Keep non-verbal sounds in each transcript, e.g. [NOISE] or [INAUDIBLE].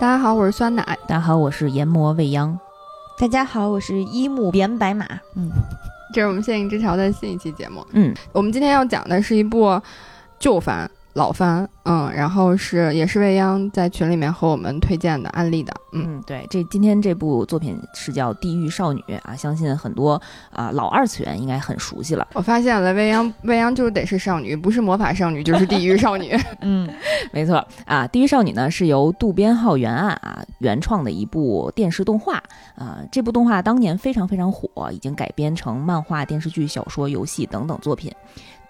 大家好，我是酸奶。大家好，我是研磨未央。大家好，我是一木连白马。嗯，这是我们限定之桥的新一期节目。嗯，我们今天要讲的是一部旧番。老番，嗯，然后是也是未央在群里面和我们推荐的安利的，嗯，对，这今天这部作品是叫《地狱少女》啊，相信很多啊老二次元应该很熟悉了。我发现了，未央未央就得是少女，不是魔法少女就是地狱少女。[LAUGHS] 嗯，没错啊，《地狱少女》呢是由渡边浩原案啊原创的一部电视动画啊，这部动画当年非常非常火，已经改编成漫画、电视剧、小说、游戏等等作品。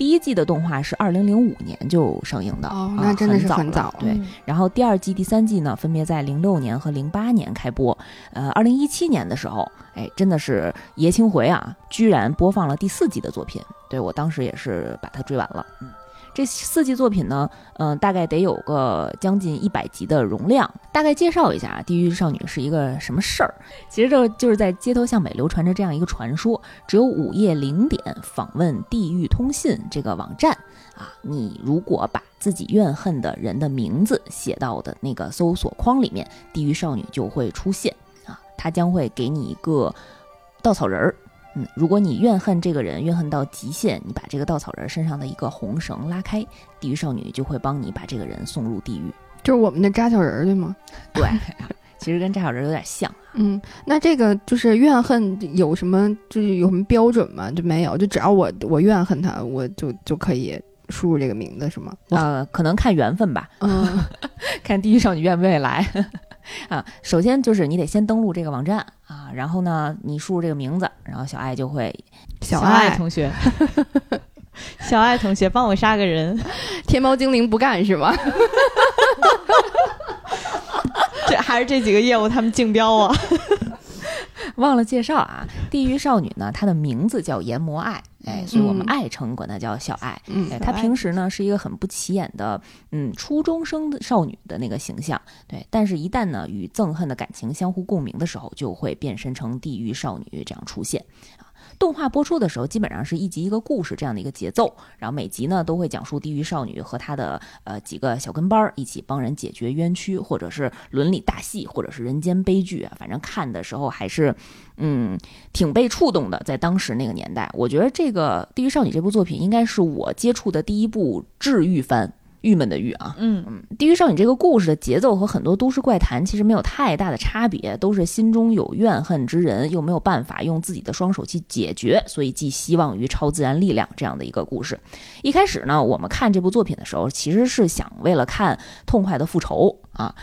第一季的动画是二零零五年就上映的哦，那真的是很早。对，然后第二季、第三季呢，分别在零六年和零八年开播。呃，二零一七年的时候，哎，真的是爷青回啊，居然播放了第四季的作品。对我当时也是把它追完了。嗯。这四季作品呢，嗯，大概得有个将近一百集的容量。大概介绍一下《地狱少女》是一个什么事儿。其实这就是在街头巷尾流传着这样一个传说：只有午夜零点访问地狱通信这个网站啊，你如果把自己怨恨的人的名字写到的那个搜索框里面，地狱少女就会出现啊，她将会给你一个稻草人儿。嗯，如果你怨恨这个人，怨恨到极限，你把这个稻草人身上的一个红绳拉开，地狱少女就会帮你把这个人送入地狱，就是我们的扎小人，对吗？对，[LAUGHS] 其实跟扎小人有点像。嗯，那这个就是怨恨有什么，就是有什么标准吗？就没有，就只要我我怨恨他，我就就可以输入这个名字，是吗？呃，可能看缘分吧。嗯，[LAUGHS] 看地狱少女愿不愿意来。[LAUGHS] 啊，首先就是你得先登录这个网站啊，然后呢，你输入这个名字，然后小爱就会，小爱同学，小爱同学 [LAUGHS] 帮我杀个人，天猫精灵不干是吗？这还是这几个业务他们竞标啊。忘了介绍啊，地狱少女呢，她的名字叫研磨爱，哎，所以我们爱称管她叫小爱。哎，她平时呢是一个很不起眼的，嗯，初中生的少女的那个形象，对。但是，一旦呢与憎恨的感情相互共鸣的时候，就会变身成地狱少女这样出现啊。动画播出的时候，基本上是一集一个故事这样的一个节奏，然后每集呢都会讲述地狱少女和她的呃几个小跟班儿一起帮人解决冤屈，或者是伦理大戏，或者是人间悲剧啊，反正看的时候还是嗯挺被触动的。在当时那个年代，我觉得这个地狱少女这部作品应该是我接触的第一部治愈番。郁闷的郁啊，嗯嗯，地狱少女这个故事的节奏和很多都市怪谈其实没有太大的差别，都是心中有怨恨之人，又没有办法用自己的双手去解决，所以寄希望于超自然力量这样的一个故事。一开始呢，我们看这部作品的时候，其实是想为了看痛快的复仇啊，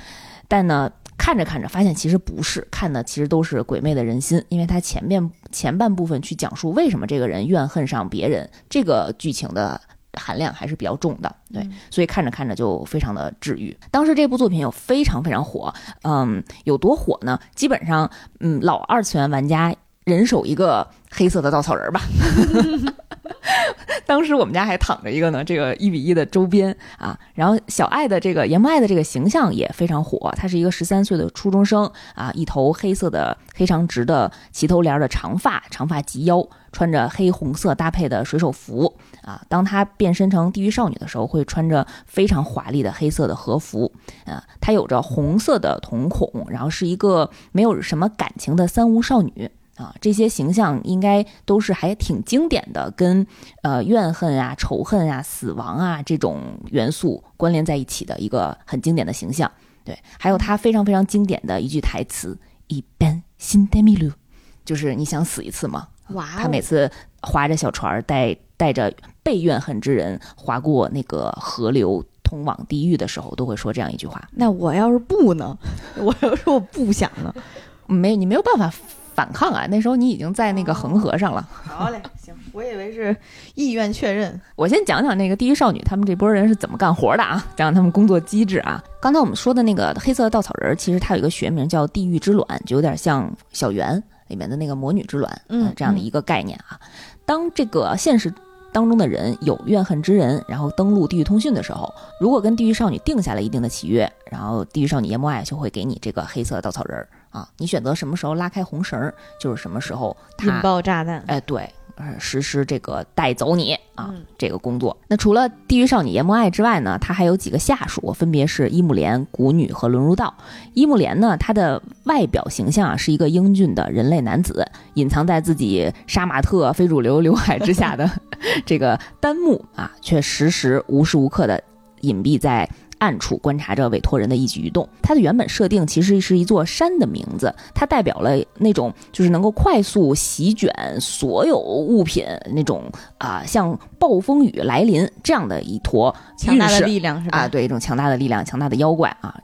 但呢，看着看着发现其实不是，看的其实都是鬼魅的人心，因为它前面前半部分去讲述为什么这个人怨恨上别人，这个剧情的。含量还是比较重的，对，所以看着看着就非常的治愈。当时这部作品有非常非常火，嗯，有多火呢？基本上，嗯，老二次元玩家人手一个黑色的稻草人吧。[LAUGHS] [LAUGHS] 当时我们家还躺着一个呢，这个一比一的周边啊。然后小爱的这个严木爱的这个形象也非常火，她是一个十三岁的初中生啊，一头黑色的黑长直的齐头帘的长发，长发及腰，穿着黑红色搭配的水手服啊。当她变身成地狱少女的时候，会穿着非常华丽的黑色的和服啊。她有着红色的瞳孔，然后是一个没有什么感情的三无少女。啊，这些形象应该都是还挺经典的，跟呃怨恨啊、仇恨啊、死亡啊这种元素关联在一起的一个很经典的形象。对，还有他非常非常经典的一句台词：“一般心带迷路，就是你想死一次吗？”哇！他每次划着小船带带着被怨恨之人划过那个河流通往地狱的时候，都会说这样一句话。那我要是不呢？[LAUGHS] 我要是我不想呢？没，你没有办法。反抗啊！那时候你已经在那个恒河上了。好嘞，[LAUGHS] 行，我以为是意愿确认。我先讲讲那个地狱少女他们这波人是怎么干活的啊，讲讲他们工作机制啊。刚才我们说的那个黑色的稻草人，其实它有一个学名叫地狱之卵，就有点像小圆里面的那个魔女之卵，嗯，这样的一个概念啊。当这个现实当中的人有怨恨之人，然后登录地狱通讯的时候，如果跟地狱少女定下了一定的契约，然后地狱少女叶莫爱就会给你这个黑色稻草人。啊，你选择什么时候拉开红绳儿，就是什么时候引爆炸弹。哎，对，呃实施这个带走你啊这个工作。那除了地狱少女阎魔爱之外呢，他还有几个下属，分别是伊木莲、古女和轮入道。伊木莲呢，他的外表形象啊是一个英俊的人类男子，隐藏在自己杀马特非主流刘海之下的 [LAUGHS] 这个丹木啊，却时时无时无刻的隐蔽在。暗处观察着委托人的一举一动。它的原本设定其实是一座山的名字，它代表了那种就是能够快速席卷所有物品那种啊，像暴风雨来临这样的一坨强大的力量是吧？对，一种强大的力量，强大的妖怪啊，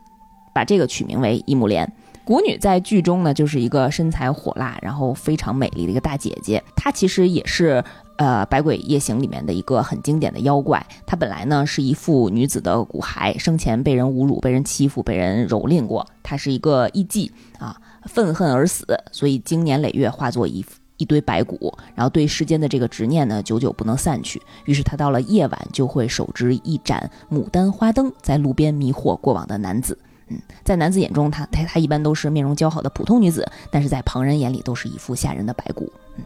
把这个取名为伊木莲。古女在剧中呢，就是一个身材火辣，然后非常美丽的一个大姐姐。她其实也是。呃，《百鬼夜行》里面的一个很经典的妖怪，她本来呢是一副女子的骨骸，生前被人侮辱、被人欺负、被人蹂躏过。她是一个艺妓啊，愤恨而死，所以经年累月化作一一堆白骨，然后对世间的这个执念呢，久久不能散去。于是她到了夜晚，就会手执一盏牡丹花灯，在路边迷惑过往的男子。嗯，在男子眼中，她她她一般都是面容姣好的普通女子，但是在旁人眼里都是一副吓人的白骨。嗯，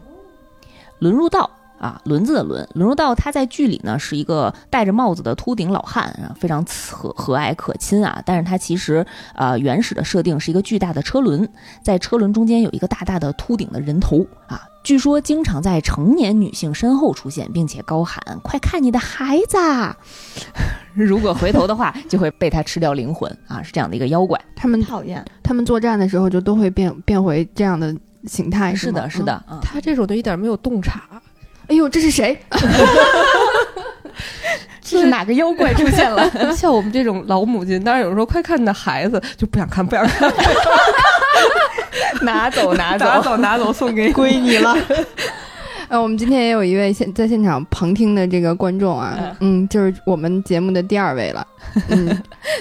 轮入道。啊，轮子的轮，轮入道他在剧里呢是一个戴着帽子的秃顶老汉啊，非常和和蔼可亲啊。但是他其实呃原始的设定是一个巨大的车轮，在车轮中间有一个大大的秃顶的人头啊。据说经常在成年女性身后出现，并且高喊“快看你的孩子”，[LAUGHS] 如果回头的话就会被他吃掉灵魂啊，是这样的一个妖怪。他们讨厌，他们作战的时候就都会变变回这样的形态。是的，是的，他这种的一点没有洞察。哎呦，这是谁？[LAUGHS] 这是哪个妖怪出现了？[LAUGHS] 像我们这种老母亲，当然有时候快看你的孩子，就不想看，不想看，[LAUGHS] 拿走，拿走，拿走，拿走，送给归你了。呃，我们今天也有一位现在现场旁听的这个观众啊，嗯，就是我们节目的第二位了。嗯，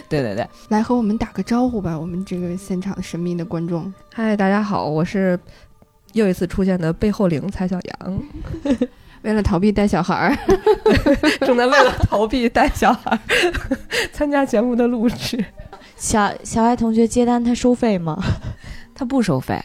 对对对，来和我们打个招呼吧，我们这个现场神秘的观众。嗨，大家好，我是。又一次出现的背后灵蔡小阳，为了逃避带小孩儿，[LAUGHS] 正在为了逃避带小孩儿 [LAUGHS] 参加节目的录制。小小爱同学接单，他收费吗？他不收费，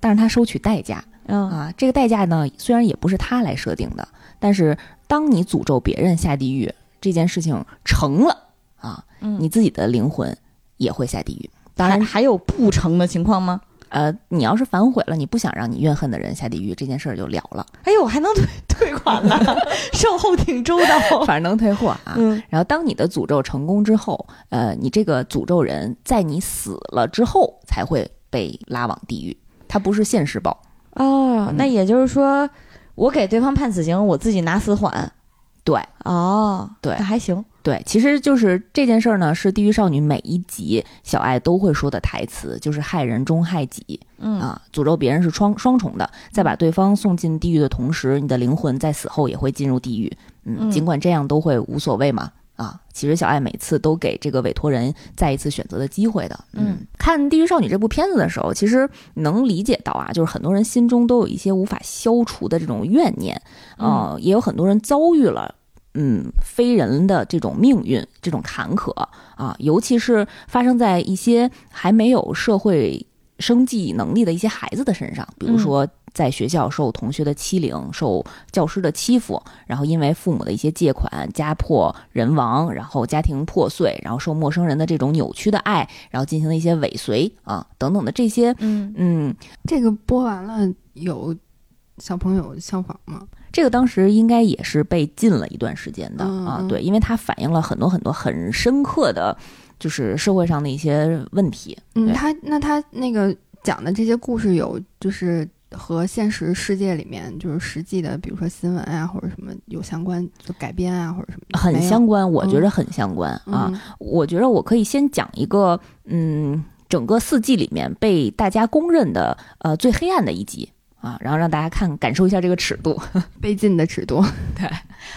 但是他收取代价。嗯啊，这个代价呢，虽然也不是他来设定的，但是当你诅咒别人下地狱这件事情成了啊，你自己的灵魂也会下地狱。当然，还有不成的情况吗？呃，你要是反悔了，你不想让你怨恨的人下地狱，这件事儿就了了。哎呦，还能退退款呢，[LAUGHS] 售后挺周到，反正能退货啊。嗯。然后，当你的诅咒成功之后，呃，你这个诅咒人在你死了之后才会被拉往地狱，他不是现世报。哦，那也就是说，我给对方判死刑，我自己拿死缓。对。哦，对，那还行。对，其实就是这件事儿呢，是地狱少女每一集小爱都会说的台词，就是害人终害己，嗯啊，诅咒别人是双双重的，在把对方送进地狱的同时，你的灵魂在死后也会进入地狱，嗯，尽管这样都会无所谓嘛，啊，其实小爱每次都给这个委托人再一次选择的机会的，嗯，看地狱少女这部片子的时候，其实能理解到啊，就是很多人心中都有一些无法消除的这种怨念，啊，也有很多人遭遇了。嗯，非人的这种命运，这种坎坷啊，尤其是发生在一些还没有社会生计能力的一些孩子的身上，比如说在学校受同学的欺凌，受教师的欺负，然后因为父母的一些借款家破人亡，然后家庭破碎，然后受陌生人的这种扭曲的爱，然后进行了一些尾随啊等等的这些，嗯嗯，这个播完了有小朋友效仿吗？这个当时应该也是被禁了一段时间的啊，对，因为它反映了很多很多很深刻的，就是社会上的一些问题。嗯，他那他那个讲的这些故事有就是和现实世界里面就是实际的，比如说新闻啊或者什么有相关就改编啊或者什么，很相关，我觉得很相关啊。我觉得我可以先讲一个，嗯，整个四季里面被大家公认的呃最黑暗的一集。啊，然后让大家看感受一下这个尺度，[LAUGHS] 被禁的尺度。[LAUGHS] 对，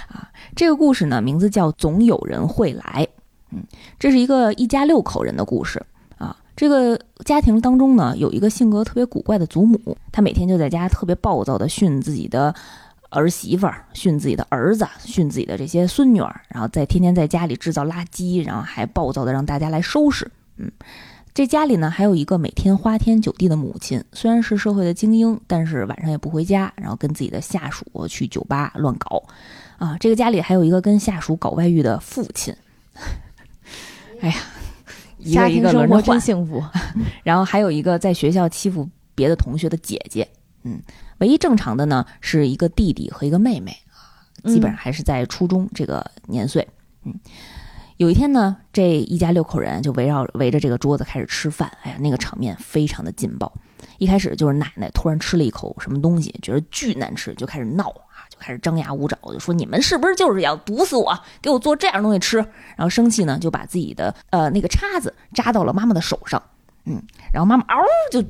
啊，这个故事呢，名字叫《总有人会来》。嗯，这是一个一家六口人的故事。啊，这个家庭当中呢，有一个性格特别古怪的祖母，她每天就在家特别暴躁的训自己的儿媳妇儿，训自己的儿子，训自己的这些孙女儿，然后在天天在家里制造垃圾，然后还暴躁的让大家来收拾。嗯。这家里呢还有一个每天花天酒地的母亲，虽然是社会的精英，但是晚上也不回家，然后跟自己的下属去酒吧乱搞。啊，这个家里还有一个跟下属搞外遇的父亲。[LAUGHS] 哎呀，一个一个轮着换，真幸福。[LAUGHS] 然后还有一个在学校欺负别的同学的姐姐。嗯，唯一正常的呢是一个弟弟和一个妹妹啊，基本上还是在初中这个年岁。嗯。有一天呢，这一家六口人就围绕围着这个桌子开始吃饭。哎呀，那个场面非常的劲爆。一开始就是奶奶突然吃了一口什么东西，觉得巨难吃，就开始闹啊，就开始张牙舞爪，就说你们是不是就是要毒死我，给我做这样东西吃？然后生气呢，就把自己的呃那个叉子扎到了妈妈的手上。嗯，然后妈妈嗷就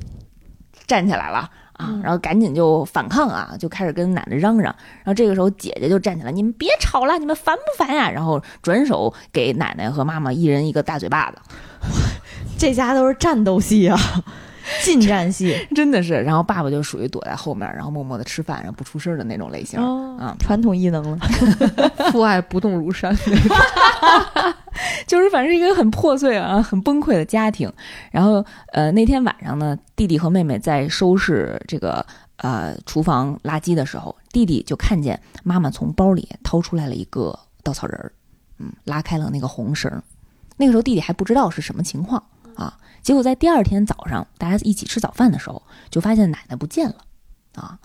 站起来了。啊，然后赶紧就反抗啊，就开始跟奶奶嚷嚷。然后这个时候姐姐就站起来，你们别吵了，你们烦不烦呀？然后转手给奶奶和妈妈一人一个大嘴巴子。[LAUGHS] 这家都是战斗戏啊，[LAUGHS] 近战戏真的是。然后爸爸就属于躲在后面，然后默默的吃饭，然后不出声的那种类型啊，传统异能了，[LAUGHS] 父爱不动如山。[LAUGHS] 就是反正一个很破碎啊、很崩溃的家庭。然后，呃，那天晚上呢，弟弟和妹妹在收拾这个呃厨房垃圾的时候，弟弟就看见妈妈从包里掏出来了一个稻草人儿，嗯，拉开了那个红绳。那个时候弟弟还不知道是什么情况啊。结果在第二天早上，大家一起吃早饭的时候，就发现奶奶不见了啊，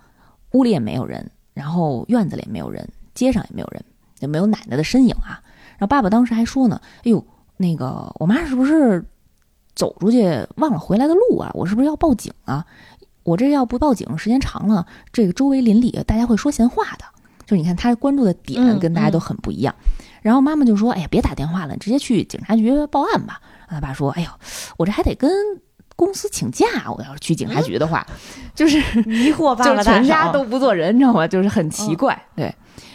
屋里也没有人，然后院子里也没有人，街上也没有人，也没有奶奶的身影啊。然后爸爸当时还说呢：“哎呦，那个我妈是不是走出去忘了回来的路啊？我是不是要报警啊？我这要不报警，时间长了，这个周围邻里大家会说闲话的。就你看他关注的点跟大家都很不一样。然后妈妈就说：‘哎呀，别打电话了，直接去警察局报案吧。’他爸说：‘哎呦，我这还得跟公司请假，我要是去警察局的话，就是迷惑爸爸全家都不做人，你知道吗？就是很奇怪。对，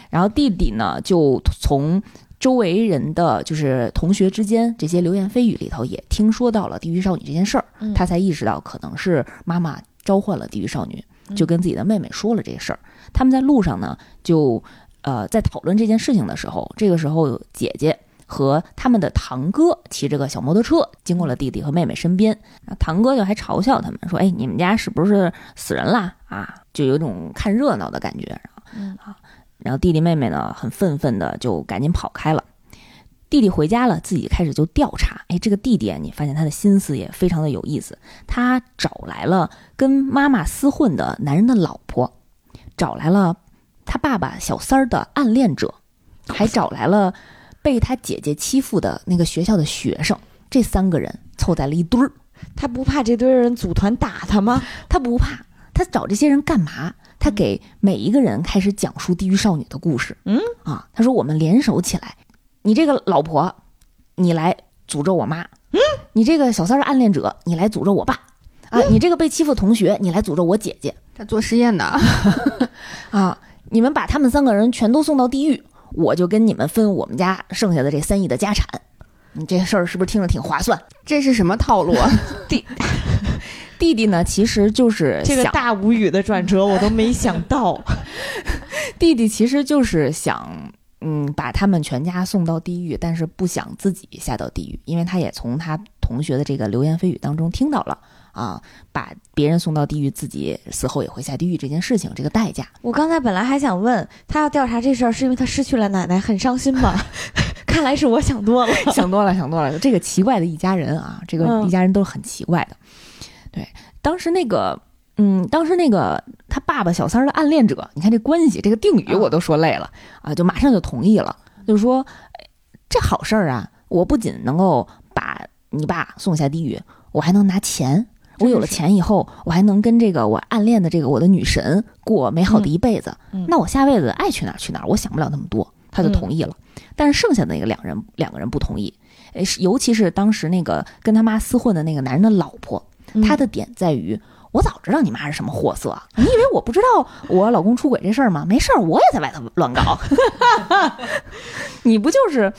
然后弟弟呢，就从。周围人的就是同学之间这些流言蜚语里头，也听说到了地狱少女这件事儿，他才意识到可能是妈妈召唤了地狱少女，就跟自己的妹妹说了这事儿。他们在路上呢，就呃在讨论这件事情的时候，这个时候姐姐和他们的堂哥骑着个小摩托车经过了弟弟和妹妹身边，堂哥就还嘲笑他们说：“哎，你们家是不是死人啦？啊，就有种看热闹的感觉。”啊。然后弟弟妹妹呢，很愤愤的就赶紧跑开了。弟弟回家了，自己开始就调查。哎，这个弟弟，你发现他的心思也非常的有意思。他找来了跟妈妈厮混的男人的老婆，找来了他爸爸小三儿的暗恋者，还找来了被他姐姐欺负的那个学校的学生。这三个人凑在了一堆儿。他不怕这堆人组团打他吗？他不怕。他找这些人干嘛？他给每一个人开始讲述地狱少女的故事。嗯啊，他说我们联手起来，你这个老婆，你来诅咒我妈。嗯，你这个小三儿暗恋者，你来诅咒我爸。啊，你这个被欺负同学，你来诅咒我姐姐。他做实验的 [LAUGHS] 啊，你们把他们三个人全都送到地狱，我就跟你们分我们家剩下的这三亿的家产。你这事儿是不是听着挺划算？这是什么套路啊？[LAUGHS] 弟弟弟呢，其实就是这个大无语的转折，我都没想到。[LAUGHS] 弟弟其实就是想，嗯，把他们全家送到地狱，但是不想自己下到地狱，因为他也从他同学的这个流言蜚语当中听到了啊，把别人送到地狱，自己死后也会下地狱这件事情，这个代价。我刚才本来还想问他要调查这事儿，是因为他失去了奶奶，很伤心吗？[LAUGHS] 看来是我想多了，想多了，想多了。这个奇怪的一家人啊，这个一家人都是很奇怪的。对，当时那个，嗯，当时那个他爸爸小三儿的暗恋者，你看这关系，这个定语我都说累了啊，就马上就同意了，就是说，这好事儿啊，我不仅能够把你爸送下地狱，我还能拿钱，我有了钱以后，我还能跟这个我暗恋的这个我的女神过美好的一辈子，那我下辈子爱去哪儿去哪儿，我想不了那么多，他就同意了。但是剩下的那个两人两个人不同意，诶，尤其是当时那个跟他妈厮混的那个男人的老婆。他的点在于，我早知道你妈是什么货色，你以为我不知道我老公出轨这事儿吗？没事儿，我也在外头乱搞。[LAUGHS] [LAUGHS] 你不就是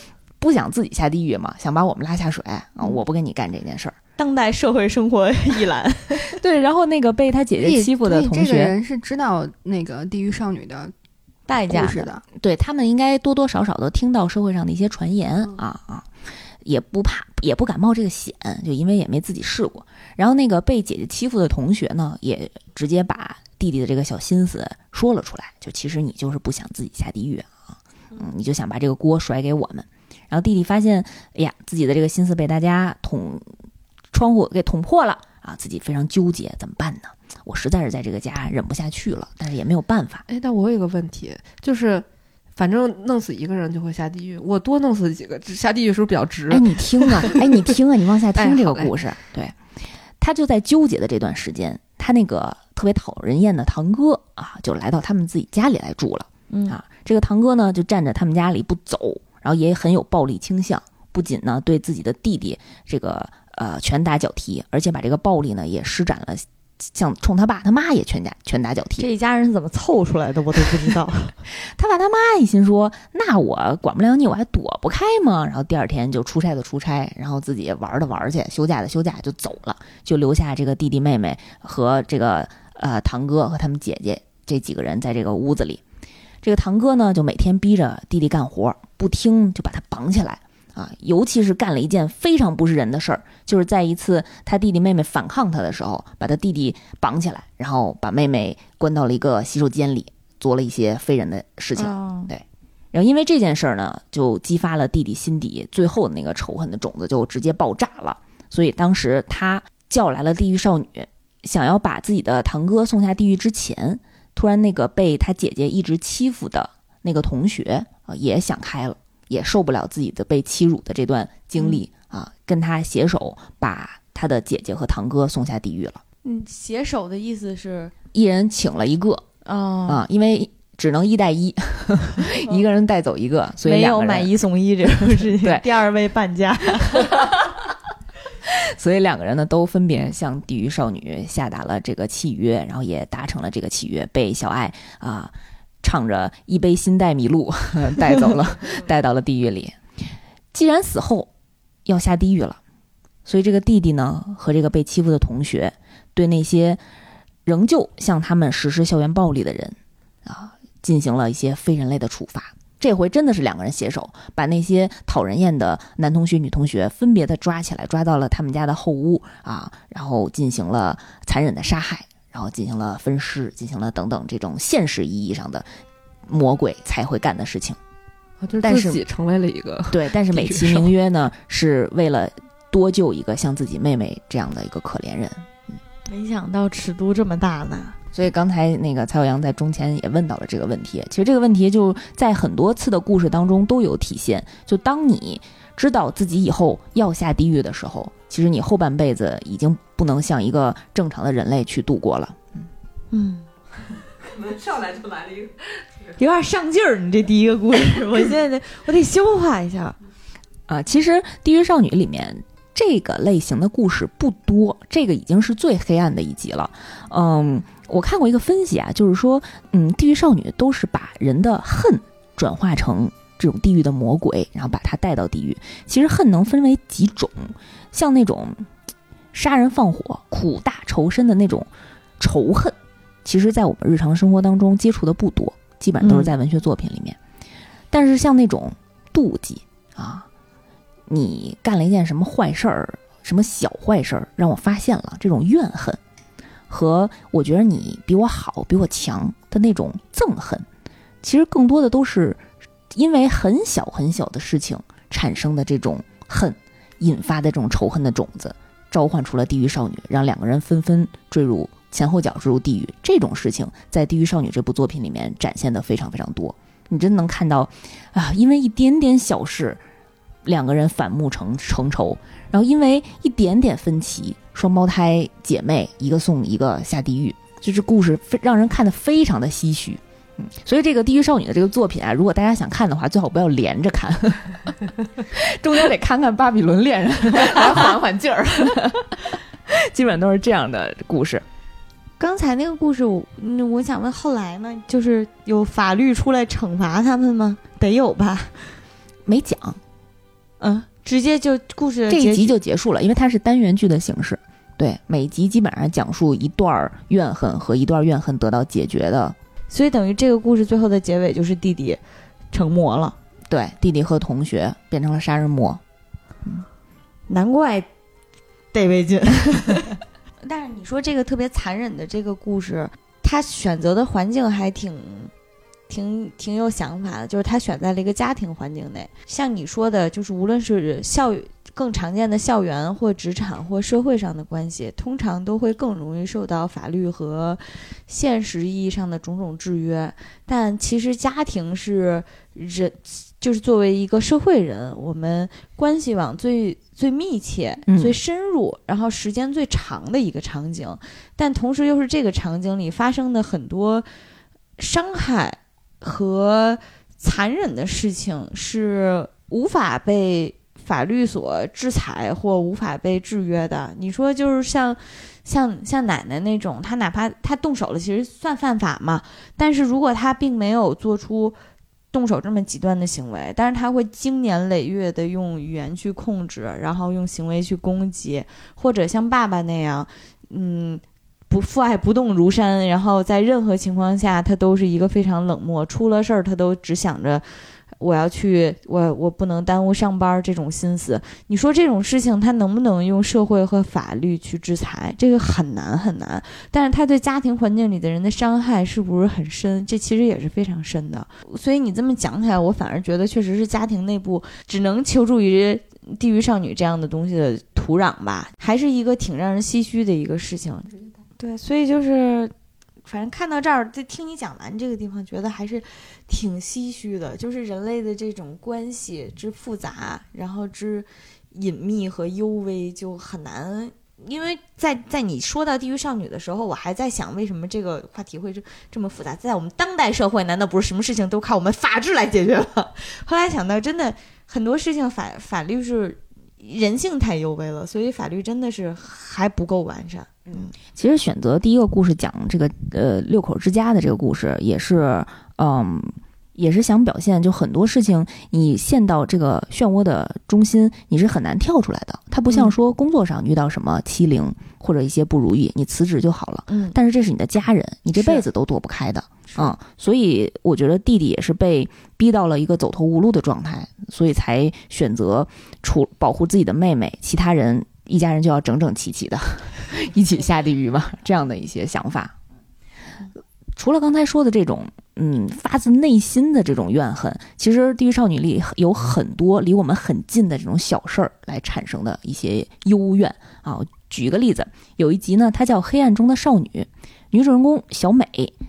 不想自己下地狱嘛？想把我们拉下水啊？我不跟你干这件事儿。当代社会生活一览，[LAUGHS] 对。然后那个被他姐姐欺负的同学，这个人是知道那个地狱少女的代价的，对他们应该多多少少都听到社会上的一些传言啊啊。也不怕，也不敢冒这个险，就因为也没自己试过。然后那个被姐姐欺负的同学呢，也直接把弟弟的这个小心思说了出来，就其实你就是不想自己下地狱啊，嗯，你就想把这个锅甩给我们。然后弟弟发现，哎呀，自己的这个心思被大家捅窗户给捅破了啊，自己非常纠结，怎么办呢？我实在是在这个家忍不下去了，但是也没有办法。哎，但我有一个问题，就是。反正弄死一个人就会下地狱，我多弄死几个，下地狱是不是比较值？哎，你听啊，哎，你听啊，你往下听这个故事。对，他就在纠结的这段时间，他那个特别讨人厌的堂哥啊，就来到他们自己家里来住了。嗯啊，这个堂哥呢，就站在他们家里不走，然后也很有暴力倾向，不仅呢对自己的弟弟这个呃拳打脚踢，而且把这个暴力呢也施展了。像冲他爸他妈也拳打拳打脚踢，这一家人怎么凑出来的我都不知道。[LAUGHS] 他爸他妈一心说，那我管不了你，我还躲不开吗？然后第二天就出差的出差，然后自己玩的玩去，休假的休假就走了，就留下这个弟弟妹妹和这个呃堂哥和他们姐姐这几个人在这个屋子里。这个堂哥呢，就每天逼着弟弟干活，不听就把他绑起来。啊，尤其是干了一件非常不是人的事儿，就是在一次他弟弟妹妹反抗他的时候，把他弟弟绑起来，然后把妹妹关到了一个洗手间里，做了一些非人的事情。对，然后因为这件事儿呢，就激发了弟弟心底最后的那个仇恨的种子，就直接爆炸了。所以当时他叫来了地狱少女，想要把自己的堂哥送下地狱之前，突然那个被他姐姐一直欺负的那个同学啊，也想开了。也受不了自己的被欺辱的这段经历啊，跟他携手把他的姐姐和堂哥送下地狱了。嗯，携手的意思是一人请了一个啊啊，因为只能一带一，[LAUGHS] 一个人带走一个，所以没有买一送一这种事情。对，第二位半价。[LAUGHS] [LAUGHS] 所以两个人呢都分别向地狱少女下达了这个契约，然后也达成了这个契约，被小爱啊。唱着一杯新黛米露带走了，[LAUGHS] 带到了地狱里。既然死后要下地狱了，所以这个弟弟呢和这个被欺负的同学，对那些仍旧向他们实施校园暴力的人啊，进行了一些非人类的处罚。这回真的是两个人携手，把那些讨人厌的男同学、女同学分别的抓起来，抓到了他们家的后屋啊，然后进行了残忍的杀害。然后进行了分尸，进行了等等这种现实意义上的魔鬼才会干的事情，就是自己成为了一个对，但是 [LAUGHS] 美其名曰呢，是为了多救一个像自己妹妹这样的一个可怜人。嗯，没想到尺度这么大呢。所以刚才那个蔡小阳在中前也问到了这个问题。其实这个问题就在很多次的故事当中都有体现。就当你知道自己以后要下地狱的时候。其实你后半辈子已经不能像一个正常的人类去度过了。嗯，可 [LAUGHS] 能上来就来了一个有点上劲儿。你这第一个故事，我现在得我得消化一下。[LAUGHS] 啊，其实《地狱少女》里面这个类型的故事不多，这个已经是最黑暗的一集了。嗯，我看过一个分析啊，就是说，嗯，地狱少女都是把人的恨转化成。这种地狱的魔鬼，然后把他带到地狱。其实恨能分为几种，像那种杀人放火、苦大仇深的那种仇恨，其实在我们日常生活当中接触的不多，基本上都是在文学作品里面。但是像那种妒忌啊，你干了一件什么坏事儿，什么小坏事儿让我发现了，这种怨恨和我觉得你比我好、比我强的那种憎恨，其实更多的都是。因为很小很小的事情产生的这种恨，引发的这种仇恨的种子，召唤出了地狱少女，让两个人纷纷坠入前后脚坠入地狱。这种事情在《地狱少女》这部作品里面展现的非常非常多。你真能看到，啊，因为一点点小事，两个人反目成成仇，然后因为一点点分歧，双胞胎姐妹一个送一个下地狱，就是故事非让人看得非常的唏嘘。嗯，所以这个《地狱少女》的这个作品啊，如果大家想看的话，最好不要连着看，[LAUGHS] 中间得看看《巴比伦恋人》，来缓缓劲儿。[LAUGHS] 基本都是这样的故事。刚才那个故事，我我想问，后来呢？就是有法律出来惩罚他们吗？得有吧？没讲。嗯，直接就故事这一集就结束了，因为它是单元剧的形式。对，每集基本上讲述一段怨恨和一段怨恨得到解决的。所以等于这个故事最后的结尾就是弟弟成魔了，对，弟弟和同学变成了杀人魔。难怪得魏俊。[LAUGHS] 但是你说这个特别残忍的这个故事，他选择的环境还挺。挺挺有想法的，就是他选在了一个家庭环境内，像你说的，就是无论是校更常见的校园或职场或社会上的关系，通常都会更容易受到法律和现实意义上的种种制约。但其实家庭是人，就是作为一个社会人，我们关系网最最密切、最深入，然后时间最长的一个场景。但同时又是这个场景里发生的很多伤害。和残忍的事情是无法被法律所制裁或无法被制约的。你说，就是像像像奶奶那种，她哪怕她动手了，其实算犯法嘛？但是如果她并没有做出动手这么极端的行为，但是她会经年累月的用语言去控制，然后用行为去攻击，或者像爸爸那样，嗯。父爱不动如山，然后在任何情况下，他都是一个非常冷漠。出了事儿，他都只想着我要去，我我不能耽误上班这种心思。你说这种事情，他能不能用社会和法律去制裁？这个很难很难。但是他对家庭环境里的人的伤害是不是很深？这其实也是非常深的。所以你这么讲起来，我反而觉得确实是家庭内部只能求助于地狱少女这样的东西的土壤吧，还是一个挺让人唏嘘的一个事情。对，所以就是，反正看到这儿，就听你讲完这个地方，觉得还是挺唏嘘的。就是人类的这种关系之复杂，然后之隐秘和幽微，就很难。因为在在你说到地狱少女的时候，我还在想，为什么这个话题会这这么复杂？在我们当代社会，难道不是什么事情都靠我们法治来解决吗？[LAUGHS] 后来想到，真的很多事情法法律是人性太幽微了，所以法律真的是还不够完善。嗯，其实选择第一个故事讲这个呃六口之家的这个故事，也是嗯，也是想表现，就很多事情你陷到这个漩涡的中心，你是很难跳出来的。它不像说工作上遇到什么欺凌或者一些不如意，你辞职就好了。嗯，但是这是你的家人，你这辈子都躲不开的啊。所以我觉得弟弟也是被逼到了一个走投无路的状态，所以才选择除保护自己的妹妹，其他人。一家人就要整整齐齐的，[LAUGHS] 一起下地狱嘛？这样的一些想法。除了刚才说的这种，嗯，发自内心的这种怨恨，其实《地狱少女》里有很多离我们很近的这种小事儿来产生的一些幽怨啊。举一个例子，有一集呢，它叫《黑暗中的少女》，女主人公小美，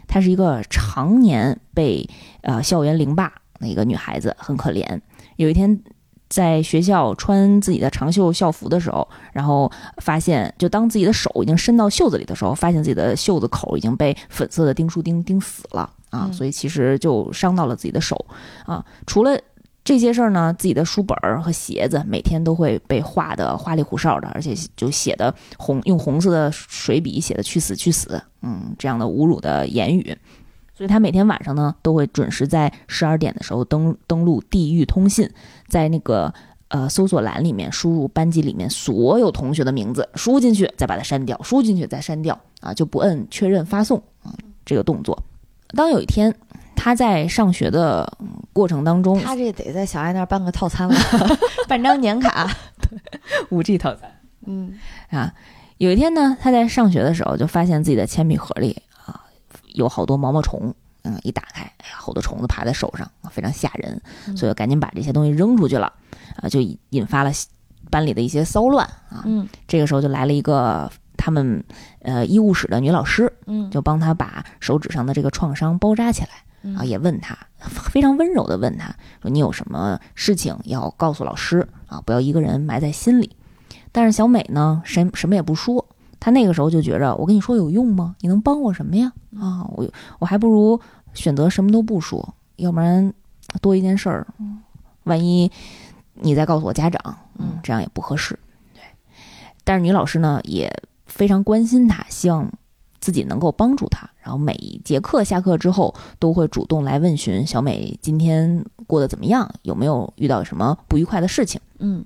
她是一个常年被呃校园凌霸的一个女孩子，很可怜。有一天。在学校穿自己的长袖校服的时候，然后发现，就当自己的手已经伸到袖子里的时候，发现自己的袖子口已经被粉色的钉书钉钉死了啊！所以其实就伤到了自己的手啊。除了这些事儿呢，自己的书本儿和鞋子每天都会被画的花里胡哨的，而且就写的红用红色的水笔写的“去死去死”，嗯，这样的侮辱的言语。所以他每天晚上呢，都会准时在十二点的时候登登录地狱通信，在那个呃搜索栏里面输入班级里面所有同学的名字，输进去再把它删掉，输进去再删掉啊，就不摁确认发送啊这个动作。当有一天他在上学的过程当中，他这得在小爱那儿办个套餐了，[LAUGHS] 办张年卡，[LAUGHS] 五 G 套餐。嗯啊，有一天呢，他在上学的时候就发现自己的铅笔盒里。有好多毛毛虫，嗯，一打开，哎呀，好多虫子爬在手上，非常吓人，所以赶紧把这些东西扔出去了，啊，就引发了班里的一些骚乱啊。嗯，这个时候就来了一个他们呃医务室的女老师，嗯，就帮他把手指上的这个创伤包扎起来，啊，也问他非常温柔的问他说：“你有什么事情要告诉老师啊？不要一个人埋在心里。”但是小美呢，什什么也不说。他那个时候就觉着，我跟你说有用吗？你能帮我什么呀？啊，我我还不如选择什么都不说，要不然多一件事儿，万一你再告诉我家长，嗯，这样也不合适。对，但是女老师呢也非常关心他，希望自己能够帮助他。然后每一节课下课之后，都会主动来问询小美今天过得怎么样，有没有遇到什么不愉快的事情。嗯，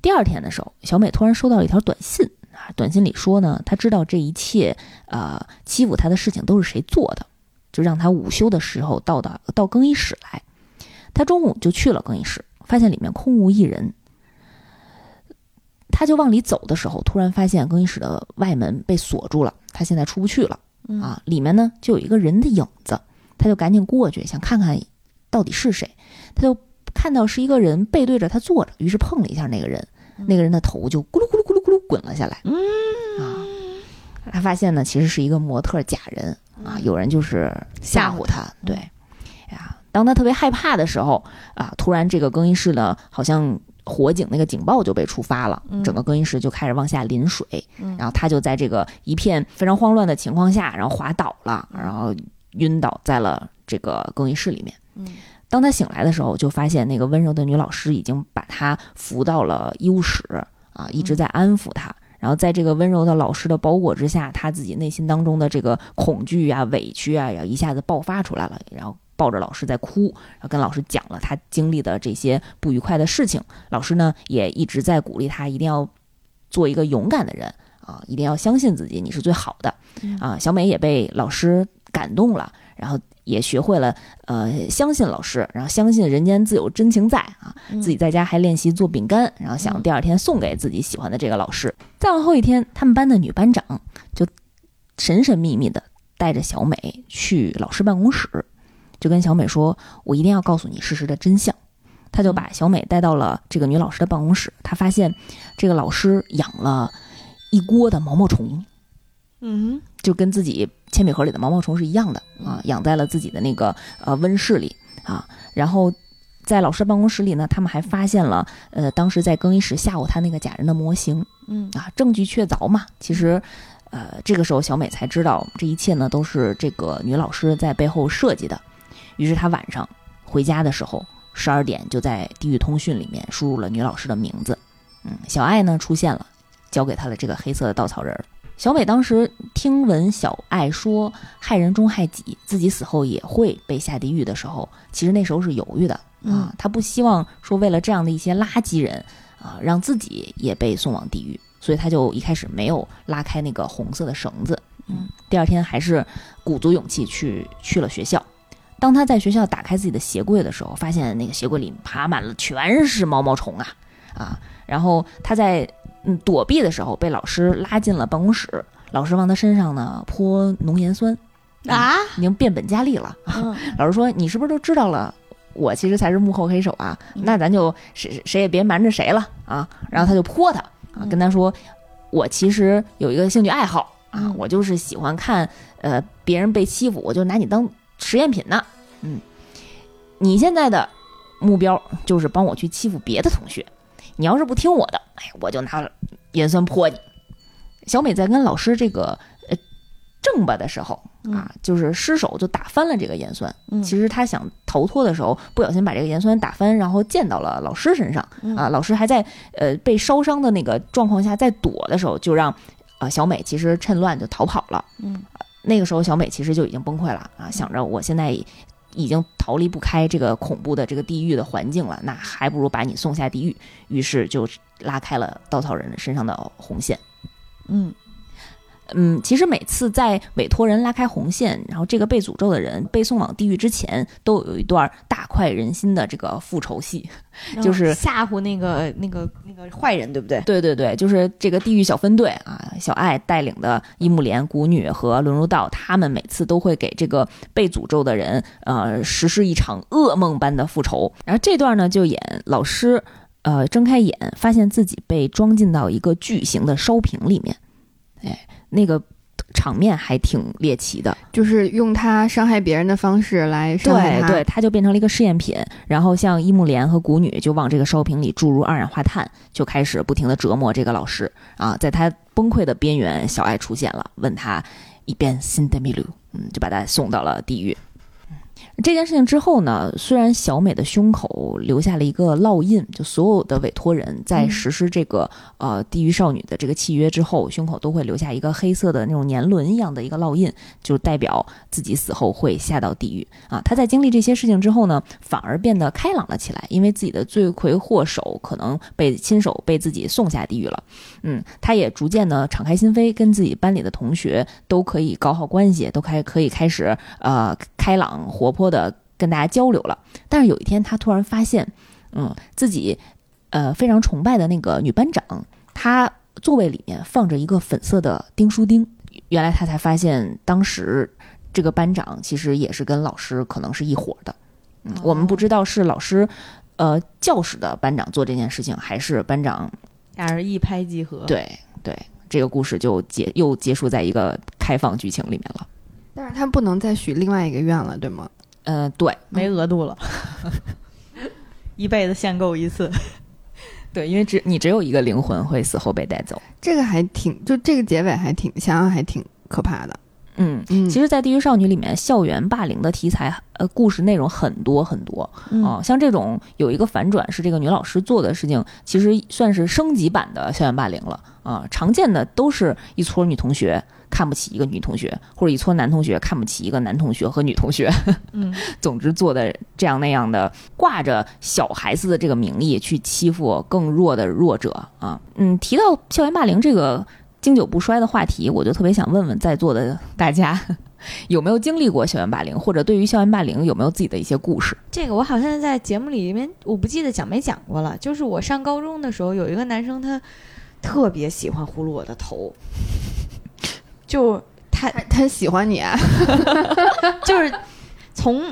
第二天的时候，小美突然收到了一条短信。短信里说呢，他知道这一切，呃，欺负他的事情都是谁做的，就让他午休的时候到达到更衣室来。他中午就去了更衣室，发现里面空无一人。他就往里走的时候，突然发现更衣室的外门被锁住了，他现在出不去了啊！里面呢就有一个人的影子，他就赶紧过去想看看到底是谁，他就看到是一个人背对着他坐着，于是碰了一下那个人，那个人的头就咕噜咕噜滚了下来。嗯啊，他发现呢其实是一个模特假人啊，有人就是吓唬他，对呀。当他特别害怕的时候，啊，突然这个更衣室呢，好像火警那个警报就被触发了，整个更衣室就开始往下淋水，然后他就在这个一片非常慌乱的情况下，然后滑倒了，然后晕倒在了这个更衣室里面。当他醒来的时候，就发现那个温柔的女老师已经把他扶到了医务室，啊，一直在安抚他。然后在这个温柔的老师的包裹之下，他自己内心当中的这个恐惧啊、委屈啊，要一下子爆发出来了，然后。抱着老师在哭，然后跟老师讲了他经历的这些不愉快的事情。老师呢也一直在鼓励他，一定要做一个勇敢的人啊，一定要相信自己，你是最好的啊。小美也被老师感动了，然后也学会了呃相信老师，然后相信人间自有真情在啊。自己在家还练习做饼干，然后想第二天送给自己喜欢的这个老师。再往后一天，他们班的女班长就神神秘秘的带着小美去老师办公室。就跟小美说：“我一定要告诉你事实的真相。”他就把小美带到了这个女老师的办公室。他发现，这个老师养了一锅的毛毛虫，嗯，就跟自己铅笔盒里的毛毛虫是一样的啊，养在了自己的那个呃温室里啊。然后在老师办公室里呢，他们还发现了呃当时在更衣室吓唬他那个假人的模型，嗯啊，证据确凿嘛。其实，呃，这个时候小美才知道，这一切呢都是这个女老师在背后设计的。于是她晚上回家的时候，十二点就在地狱通讯里面输入了女老师的名字。嗯，小爱呢出现了，交给她的这个黑色的稻草人。小美当时听闻小爱说害人终害己，自己死后也会被下地狱的时候，其实那时候是犹豫的啊。她不希望说为了这样的一些垃圾人啊，让自己也被送往地狱，所以她就一开始没有拉开那个红色的绳子。嗯，第二天还是鼓足勇气去去了学校。当他在学校打开自己的鞋柜的时候，发现那个鞋柜里爬满了全是毛毛虫啊啊！然后他在嗯躲避的时候，被老师拉进了办公室。老师往他身上呢泼浓盐酸啊，已经变本加厉了。[LAUGHS] 老师说：“你是不是都知道了？我其实才是幕后黑手啊！那咱就谁谁也别瞒着谁了啊！”然后他就泼他啊，跟他说：“我其实有一个兴趣爱好啊，我就是喜欢看呃别人被欺负，我就拿你当。”实验品呢？嗯，你现在的目标就是帮我去欺负别的同学。你要是不听我的，哎，我就拿盐酸泼你。小美在跟老师这个呃正吧的时候啊，就是失手就打翻了这个盐酸。其实她想逃脱的时候，不小心把这个盐酸打翻，然后溅到了老师身上啊。老师还在呃被烧伤的那个状况下在躲的时候，就让啊小美其实趁乱就逃跑了。嗯。那个时候，小美其实就已经崩溃了啊！想着我现在已经逃离不开这个恐怖的这个地狱的环境了，那还不如把你送下地狱。于是就拉开了稻草人身上的红线。嗯。嗯，其实每次在委托人拉开红线，然后这个被诅咒的人被送往地狱之前，都有一段大快人心的这个复仇戏，[LAUGHS] 就是吓唬那个那个那个坏人，对不对？对对对，就是这个地狱小分队啊，小爱带领的伊木莲、古女和轮入道，他们每次都会给这个被诅咒的人呃实施一场噩梦般的复仇。然后这段呢，就演老师呃睁开眼，发现自己被装进到一个巨型的烧瓶里面，哎。那个场面还挺猎奇的，就是用他伤害别人的方式来伤害他，对，他就变成了一个试验品。然后像伊木莲和谷女就往这个烧瓶里注入二氧化碳，就开始不停的折磨这个老师啊。在他崩溃的边缘，小爱出现了，问他一遍新的米鲁，嗯，就把他送到了地狱。这件事情之后呢，虽然小美的胸口留下了一个烙印，就所有的委托人在实施这个呃地狱少女的这个契约之后，胸口都会留下一个黑色的那种年轮一样的一个烙印，就代表自己死后会下到地狱啊。她在经历这些事情之后呢，反而变得开朗了起来，因为自己的罪魁祸首可能被亲手被自己送下地狱了。嗯，她也逐渐的敞开心扉，跟自己班里的同学都可以搞好关系，都开可以开始呃开朗活泼。的跟大家交流了，但是有一天他突然发现，嗯，自己，呃，非常崇拜的那个女班长，她座位里面放着一个粉色的钉书钉。原来他才发现，当时这个班长其实也是跟老师可能是一伙的。嗯，我们不知道是老师，呃，教室的班长做这件事情，还是班长俩人一拍即合。对对，这个故事就结又结束在一个开放剧情里面了。但是他不能再许另外一个愿了，对吗？呃，对，没额度了，[LAUGHS] 一辈子限购一次。对，因为只你只有一个灵魂会死后被带走，这个还挺，就这个结尾还挺想想还挺可怕的。嗯嗯，其实，在《地狱少女》里面，校园霸凌的题材，呃，故事内容很多很多啊。像这种有一个反转是这个女老师做的事情，其实算是升级版的校园霸凌了啊。常见的都是一撮女同学看不起一个女同学，或者一撮男同学看不起一个男同学和女同学。[LAUGHS] 嗯，总之做的这样那样的，挂着小孩子的这个名义去欺负更弱的弱者啊。嗯，提到校园霸凌这个。经久不衰的话题，我就特别想问问在座的大家，[LAUGHS] 有没有经历过校园霸凌，或者对于校园霸凌有没有自己的一些故事？这个我好像在节目里面，我不记得讲没讲过了。就是我上高中的时候，有一个男生，他特别喜欢呼噜我的头，就他他喜欢你，啊，[LAUGHS] 就是从。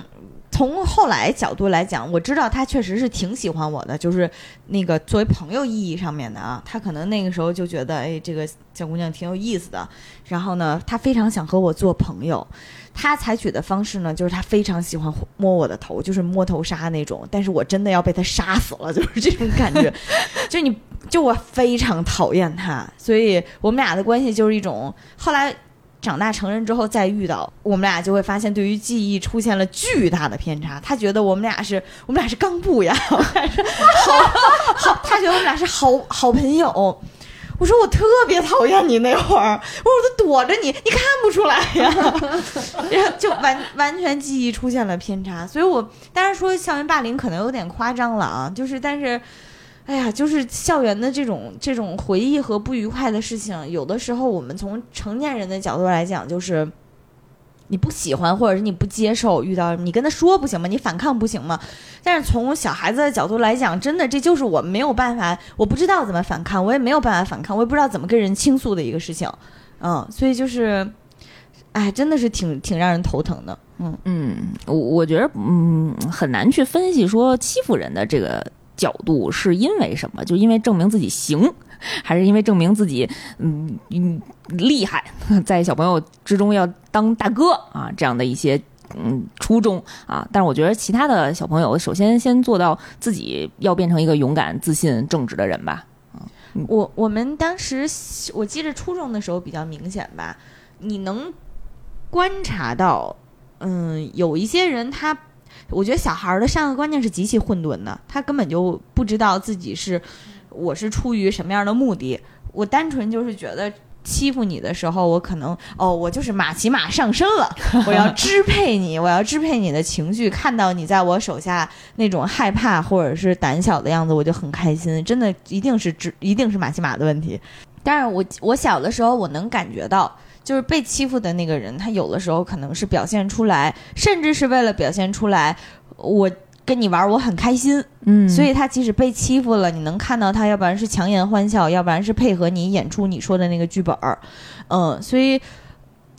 从后来角度来讲，我知道他确实是挺喜欢我的，就是那个作为朋友意义上面的啊。他可能那个时候就觉得，哎，这个小姑娘挺有意思的。然后呢，他非常想和我做朋友。他采取的方式呢，就是他非常喜欢摸我的头，就是摸头杀那种。但是我真的要被他杀死了，[LAUGHS] 就是这种感觉。就你就我非常讨厌他，所以我们俩的关系就是一种后来。长大成人之后再遇到我们俩，就会发现对于记忆出现了巨大的偏差。他觉得我们俩是我们俩是刚布呀，好好，他觉得我们俩是好好朋友。我说我特别讨厌你那会儿，我说我都躲着你，你看不出来呀。[LAUGHS] 然后就完完全记忆出现了偏差，所以我当然说校园霸凌可能有点夸张了啊，就是但是。哎呀，就是校园的这种这种回忆和不愉快的事情，有的时候我们从成年人的角度来讲，就是你不喜欢或者是你不接受，遇到你跟他说不行吗？你反抗不行吗？但是从小孩子的角度来讲，真的这就是我没有办法，我不知道怎么反抗，我也没有办法反抗，我也不知道怎么跟人倾诉的一个事情。嗯，所以就是，哎，真的是挺挺让人头疼的。嗯嗯，我我觉得嗯很难去分析说欺负人的这个。角度是因为什么？就因为证明自己行，[LAUGHS] 还是因为证明自己嗯嗯厉害，[LAUGHS] 在小朋友之中要当大哥啊？这样的一些嗯初衷啊。但是我觉得其他的小朋友，首先先做到自己要变成一个勇敢、自信、正直的人吧。我我们当时我记得初中的时候比较明显吧，你能观察到，嗯，有一些人他。我觉得小孩的善恶观念是极其混沌的，他根本就不知道自己是我是出于什么样的目的。我单纯就是觉得欺负你的时候，我可能哦，我就是马骑马上身了，[LAUGHS] 我要支配你，我要支配你的情绪，看到你在我手下那种害怕或者是胆小的样子，我就很开心。真的一定是只，一定是马骑马的问题。但是我我小的时候，我能感觉到。就是被欺负的那个人，他有的时候可能是表现出来，甚至是为了表现出来，我跟你玩我很开心，嗯，所以他即使被欺负了，你能看到他，要不然是强颜欢笑，要不然是配合你演出你说的那个剧本儿，嗯，所以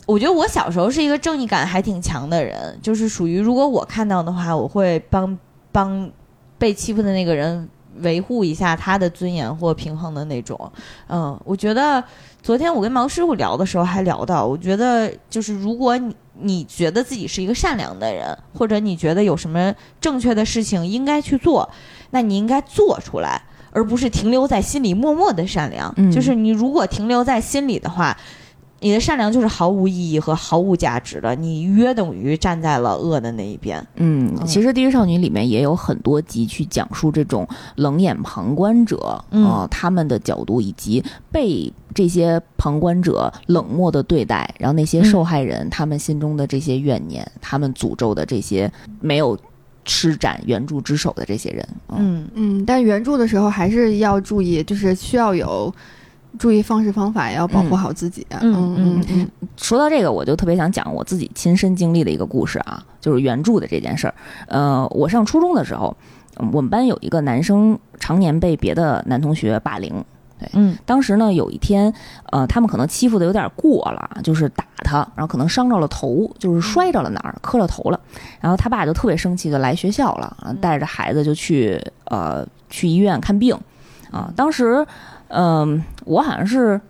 我觉得我小时候是一个正义感还挺强的人，就是属于如果我看到的话，我会帮帮被欺负的那个人维护一下他的尊严或平衡的那种，嗯，我觉得。昨天我跟毛师傅聊的时候还聊到，我觉得就是如果你你觉得自己是一个善良的人，或者你觉得有什么正确的事情应该去做，那你应该做出来，而不是停留在心里默默的善良。就是你如果停留在心里的话。你的善良就是毫无意义和毫无价值的，你约等于站在了恶的那一边。嗯，其实《地狱少女》里面也有很多集去讲述这种冷眼旁观者啊他们的角度，以及被这些旁观者冷漠的对待，然后那些受害人他们心中的这些怨念，他们诅咒的这些没有施展援助之手的这些人。嗯嗯，但援助的时候还是要注意，就是需要有。注意方式方法，也要保护好自己。嗯嗯嗯。说到这个，我就特别想讲我自己亲身经历的一个故事啊，就是援助的这件事儿。呃，我上初中的时候，我们班有一个男生常年被别的男同学霸凌，对，嗯，当时呢有一天，呃，他们可能欺负的有点过了，就是打他，然后可能伤着了头，就是摔着了哪儿，磕了头了，然后他爸就特别生气，就来学校了，带着孩子就去呃去医院看病，啊，当时，嗯，我好像是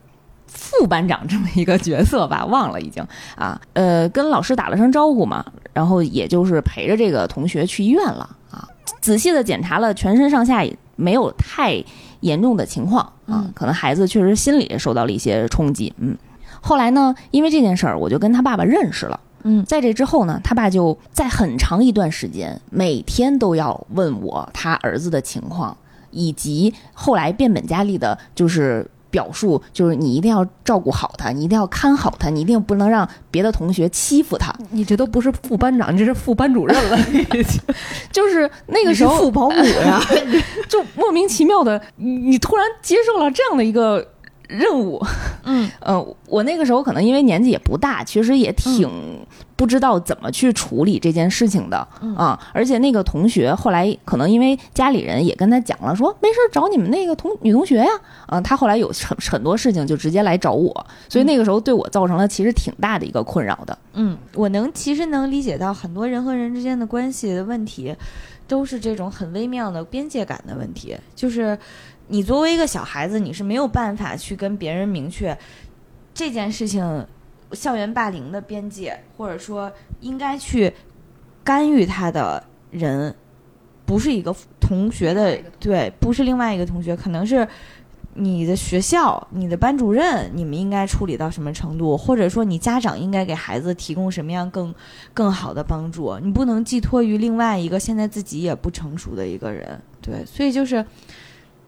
副班长这么一个角色吧，忘了已经啊，呃，跟老师打了声招呼嘛，然后也就是陪着这个同学去医院了啊，仔细的检查了全身上下，没有太。严重的情况啊，可能孩子确实心理受到了一些冲击。嗯，后来呢，因为这件事儿，我就跟他爸爸认识了。嗯，在这之后呢，他爸就在很长一段时间，每天都要问我他儿子的情况，以及后来变本加厉的，就是。表述就是你一定要照顾好他，你一定要看好他，你一定不能让别的同学欺负他。你这都不是副班长，你这是副班主任了。[LAUGHS] 就是那个时候副保姆呀，[LAUGHS] 就莫名其妙的，你突然接受了这样的一个。任务，嗯 [LAUGHS] 呃，我那个时候可能因为年纪也不大，其实也挺不知道怎么去处理这件事情的啊。而且那个同学后来可能因为家里人也跟他讲了，说没事找你们那个同女同学呀，啊，他后来有很很多事情就直接来找我，所以那个时候对我造成了其实挺大的一个困扰的。嗯，我能其实能理解到很多人和人之间的关系的问题，都是这种很微妙的边界感的问题，就是。你作为一个小孩子，你是没有办法去跟别人明确这件事情，校园霸凌的边界，或者说应该去干预他的人，不是一个同学的，对，不是另外一个同学，可能是你的学校、你的班主任，你们应该处理到什么程度，或者说你家长应该给孩子提供什么样更更好的帮助，你不能寄托于另外一个现在自己也不成熟的一个人，对，所以就是。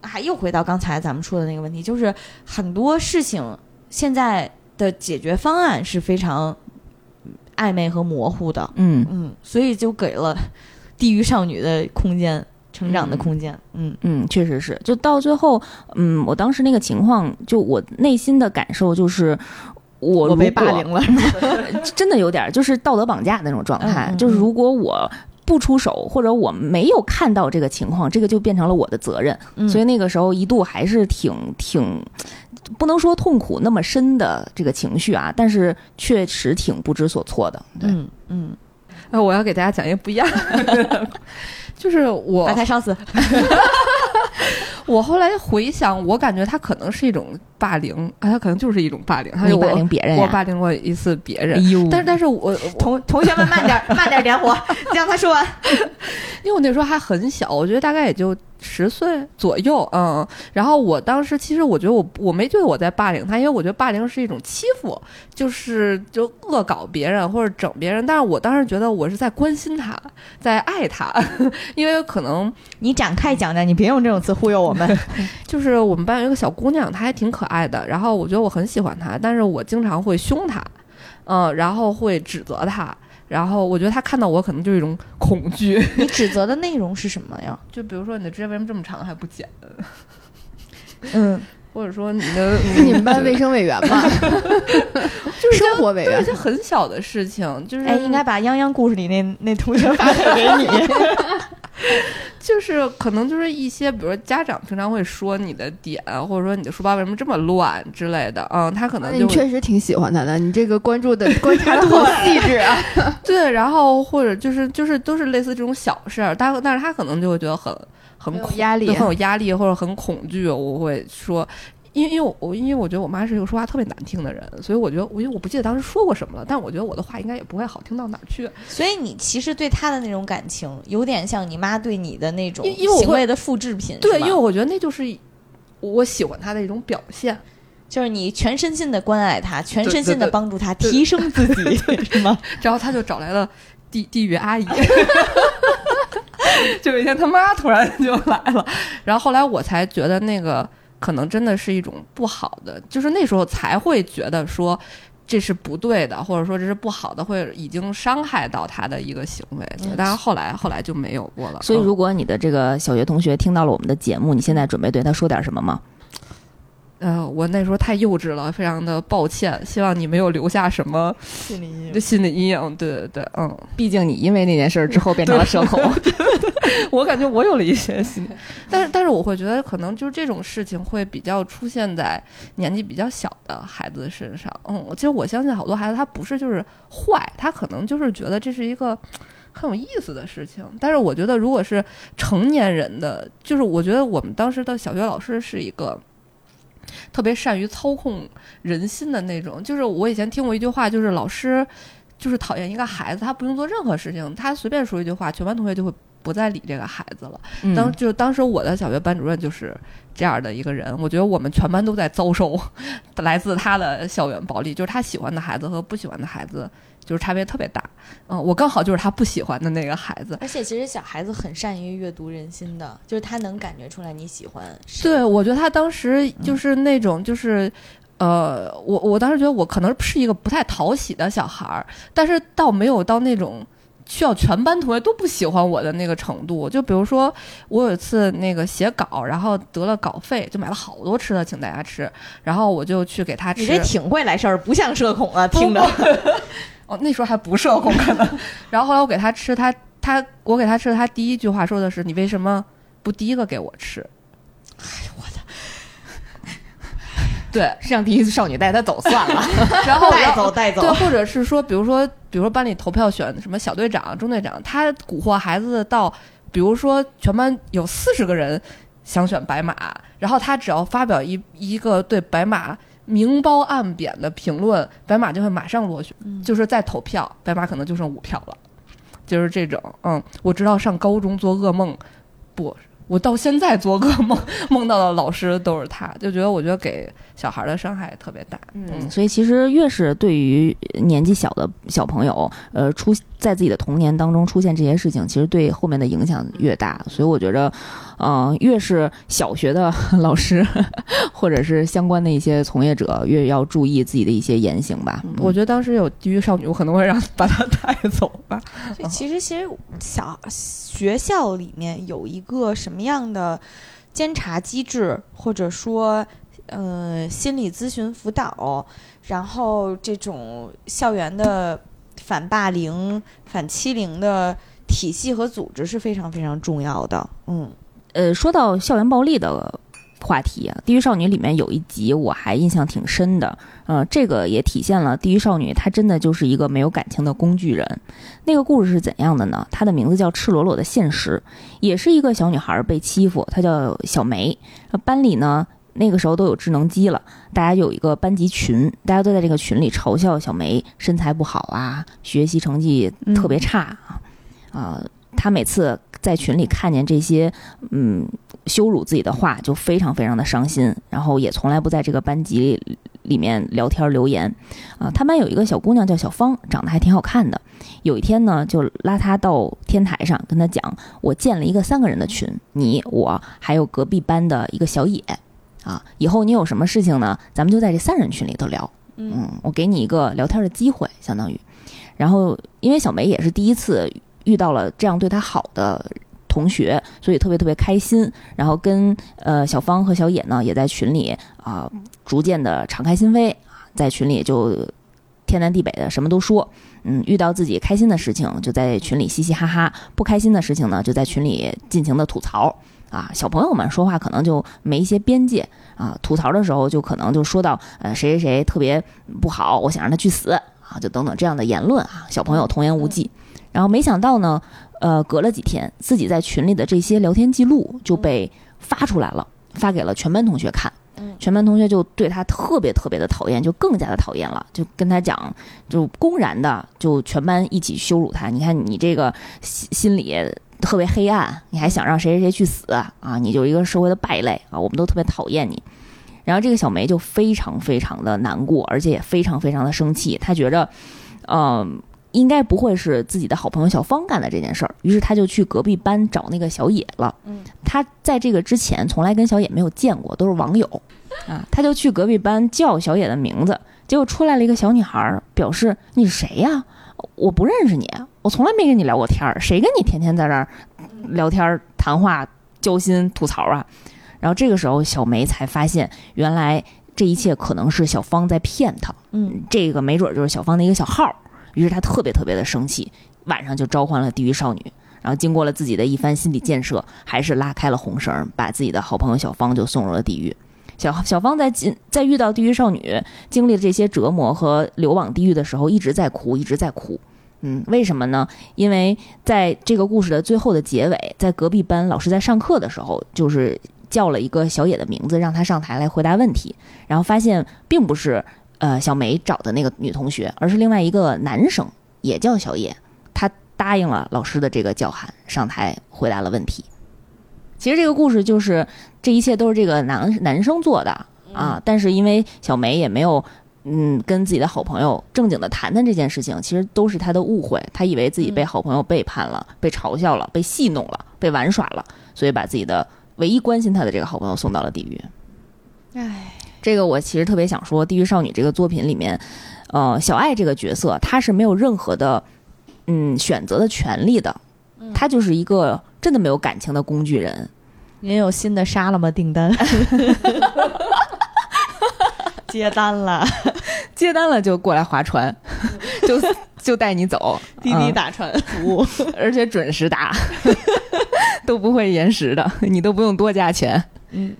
还又回到刚才咱们说的那个问题，就是很多事情现在的解决方案是非常暧昧和模糊的，嗯。嗯，所以就给了地狱少女的空间，成长的空间，嗯。嗯，确实是，就到最后，嗯，我当时那个情况，就我内心的感受就是我被霸凌了，[LAUGHS] 真的有点就是道德绑架那种状态，就是如果我。不出手，或者我没有看到这个情况，这个就变成了我的责任。所以那个时候一度还是挺挺，不能说痛苦那么深的这个情绪啊，但是确实挺不知所措的。嗯嗯，那我要给大家讲一个不一样，[LAUGHS] 就是我把他烧死。[LAUGHS] [LAUGHS] 我后来回想，我感觉他可能是一种霸凌，啊，他可能就是一种霸凌。他就霸凌别人我霸凌过一次别人。但是，但是我同同学们慢点，慢点点火，让他说完。[LAUGHS] 因为我那时候还很小，我觉得大概也就。十岁左右，嗯，然后我当时其实我觉得我我没觉得我在霸凌他，因为我觉得霸凌是一种欺负，就是就恶搞别人或者整别人，但是我当时觉得我是在关心他，在爱他，[LAUGHS] 因为可能你展开讲讲，你别用这种词忽悠我们。[LAUGHS] 就是我们班有一个小姑娘，她还挺可爱的，然后我觉得我很喜欢她，但是我经常会凶她，嗯，然后会指责她。然后我觉得他看到我可能就是一种恐惧。[LAUGHS] 你指责的内容是什么呀？就比如说你的指甲为什么这么长还不剪？嗯，或者说你的 [LAUGHS] 你们班卫生委员吧，[LAUGHS] 就是生活委员，一些很小的事情，就是哎，应该把泱泱故事里那那同学发给你。[LAUGHS] 就是可能就是一些，比如说家长平常会说你的点，或者说你的书包为什么这么乱之类的，嗯，他可能你确实挺喜欢他的，你这个关注的观察的好细致啊。对，然后或者就是就是都是类似这种小事儿，但但是他可能就会觉得很很压力，很有压力或者很恐惧。我会说。因为因为我因为我觉得我妈是一个说话特别难听的人，所以我觉得我因为我不记得当时说过什么了，但我觉得我的话应该也不会好听到哪儿去。所以你其实对她的那种感情，有点像你妈对你的那种行为的复制品。对，因为我觉得那就是我喜欢她的一种表现，就是你全身心的关爱她，全身心的帮助她提升自己，[LAUGHS] 是吗？[LAUGHS] 然后他就找来了地地狱阿姨，[LAUGHS] 就有一天他妈突然就来了，然后后来我才觉得那个。可能真的是一种不好的，就是那时候才会觉得说这是不对的，或者说这是不好的，会已经伤害到他的一个行为。但是后来后来就没有过了。所以，如果你的这个小学同学听到了我们的节目，你现在准备对他说点什么吗？呃，我那时候太幼稚了，非常的抱歉，希望你没有留下什么心理阴影。心理阴影，对对对，嗯，毕竟你因为那件事之后变成了社恐，我感觉我有了一些心理，但是但是我会觉得可能就是这种事情会比较出现在年纪比较小的孩子身上，嗯，其实我相信好多孩子他不是就是坏，他可能就是觉得这是一个。很有意思的事情，但是我觉得，如果是成年人的，就是我觉得我们当时的小学老师是一个特别善于操控人心的那种。就是我以前听过一句话，就是老师就是讨厌一个孩子，他不用做任何事情，他随便说一句话，全班同学就会不再理这个孩子了。当就当时我的小学班主任就是这样的一个人，我觉得我们全班都在遭受 [LAUGHS] 来自他的校园暴力，就是他喜欢的孩子和不喜欢的孩子。就是差别特别大，嗯，我刚好就是他不喜欢的那个孩子，而且其实小孩子很善于阅读人心的，就是他能感觉出来你喜欢。对，我觉得他当时就是那种，就是，呃，我我当时觉得我可能是一个不太讨喜的小孩儿，但是倒没有到那种需要全班同学都不喜欢我的那个程度。就比如说，我有一次那个写稿，然后得了稿费，就买了好多吃的请大家吃，然后我就去给他吃。你这挺会来事儿，不像社恐啊，听着。[LAUGHS] 哦，那时候还不社恐可能，[LAUGHS] 然后后来我给他吃，他他我给他吃，他第一句话说的是：“你为什么不第一个给我吃？”哎呦我的，对，让第一次少女带他走算了，[LAUGHS] 然后带走带走，对，或者是说，比如说，比如说班里投票选什么小队长、中队长，他蛊惑孩子到，比如说全班有四十个人想选白马，然后他只要发表一一个对白马。明褒暗贬的评论，白马就会马上落选，就是再投票，白马可能就剩五票了，就是这种。嗯，我知道上高中做噩梦，不。我到现在做噩梦，[LAUGHS] 梦到的老师都是他，就觉得我觉得给小孩的伤害特别大。嗯，所以其实越是对于年纪小的小朋友，呃，出在自己的童年当中出现这些事情，其实对后面的影响越大。所以我觉得，嗯，越是小学的老师 [LAUGHS] 或者是相关的一些从业者，越要注意自己的一些言行吧。我觉得当时有地狱少女，我可能会让把她带走吧。其实，其实小学校里面有一个什么？什么样的监察机制，或者说，呃，心理咨询辅导，然后这种校园的反霸凌、反欺凌的体系和组织是非常非常重要的。嗯，呃，说到校园暴力的。话题啊，《地狱少女》里面有一集我还印象挺深的，呃，这个也体现了地狱少女她真的就是一个没有感情的工具人。那个故事是怎样的呢？它的名字叫《赤裸裸的现实》，也是一个小女孩被欺负，她叫小梅。班里呢，那个时候都有智能机了，大家有一个班级群，大家都在这个群里嘲笑小梅身材不好啊，学习成绩特别差啊，啊，她每次在群里看见这些，嗯。羞辱自己的话就非常非常的伤心，然后也从来不在这个班级里面聊天留言，啊，他班有一个小姑娘叫小芳，长得还挺好看的。有一天呢，就拉她到天台上，跟她讲，我建了一个三个人的群，你我还有隔壁班的一个小野，啊，以后你有什么事情呢，咱们就在这三人群里头聊，嗯，我给你一个聊天的机会，相当于。然后因为小梅也是第一次遇到了这样对他好的。同学，所以特别特别开心，然后跟呃小芳和小野呢，也在群里啊，逐渐的敞开心扉啊，在群里就天南地北的什么都说，嗯，遇到自己开心的事情，就在群里嘻嘻哈哈；不开心的事情呢，就在群里尽情的吐槽。啊，小朋友们说话可能就没一些边界啊，吐槽的时候就可能就说到呃谁谁谁特别不好，我想让他去死啊，就等等这样的言论啊，小朋友童言无忌。然后没想到呢。呃，隔了几天，自己在群里的这些聊天记录就被发出来了，发给了全班同学看。全班同学就对他特别特别的讨厌，就更加的讨厌了，就跟他讲，就公然的就全班一起羞辱他。你看你这个心心里特别黑暗，你还想让谁谁谁去死啊？你就一个社会的败类啊！我们都特别讨厌你。然后这个小梅就非常非常的难过，而且也非常非常的生气，她觉着，嗯。应该不会是自己的好朋友小芳干的这件事儿，于是他就去隔壁班找那个小野了。嗯，他在这个之前从来跟小野没有见过，都是网友啊。他就去隔壁班叫小野的名字，结果出来了一个小女孩，表示你是谁呀？我不认识你，我从来没跟你聊过天儿，谁跟你天天在这儿聊天谈话交心吐槽啊？然后这个时候，小梅才发现，原来这一切可能是小芳在骗她。嗯，这个没准就是小芳的一个小号。于是他特别特别的生气，晚上就召唤了地狱少女。然后经过了自己的一番心理建设，还是拉开了红绳，把自己的好朋友小芳就送入了地狱。小小芳在进在遇到地狱少女，经历了这些折磨和流往地狱的时候，一直在哭，一直在哭。嗯，为什么呢？因为在这个故事的最后的结尾，在隔壁班老师在上课的时候，就是叫了一个小野的名字，让他上台来回答问题，然后发现并不是呃小梅找的那个女同学，而是另外一个男生，也叫小野，他答应了老师的这个叫喊，上台回答了问题。其实这个故事就是这一切都是这个男男生做的啊，但是因为小梅也没有。嗯，跟自己的好朋友正经的谈谈这件事情，其实都是他的误会。他以为自己被好朋友背叛了，被嘲笑了，被戏弄了，被玩耍了，所以把自己的唯一关心他的这个好朋友送到了地狱。唉，这个我其实特别想说，《地狱少女》这个作品里面，呃，小爱这个角色，她是没有任何的嗯选择的权利的，她就是一个真的没有感情的工具人。您有新的杀了吗？订单？[LAUGHS] 接单了，[LAUGHS] 接单了就过来划船，[LAUGHS] 就就带你走，滴滴打船服务，而且准时打，都不会延时的，你都不用多加钱。嗯，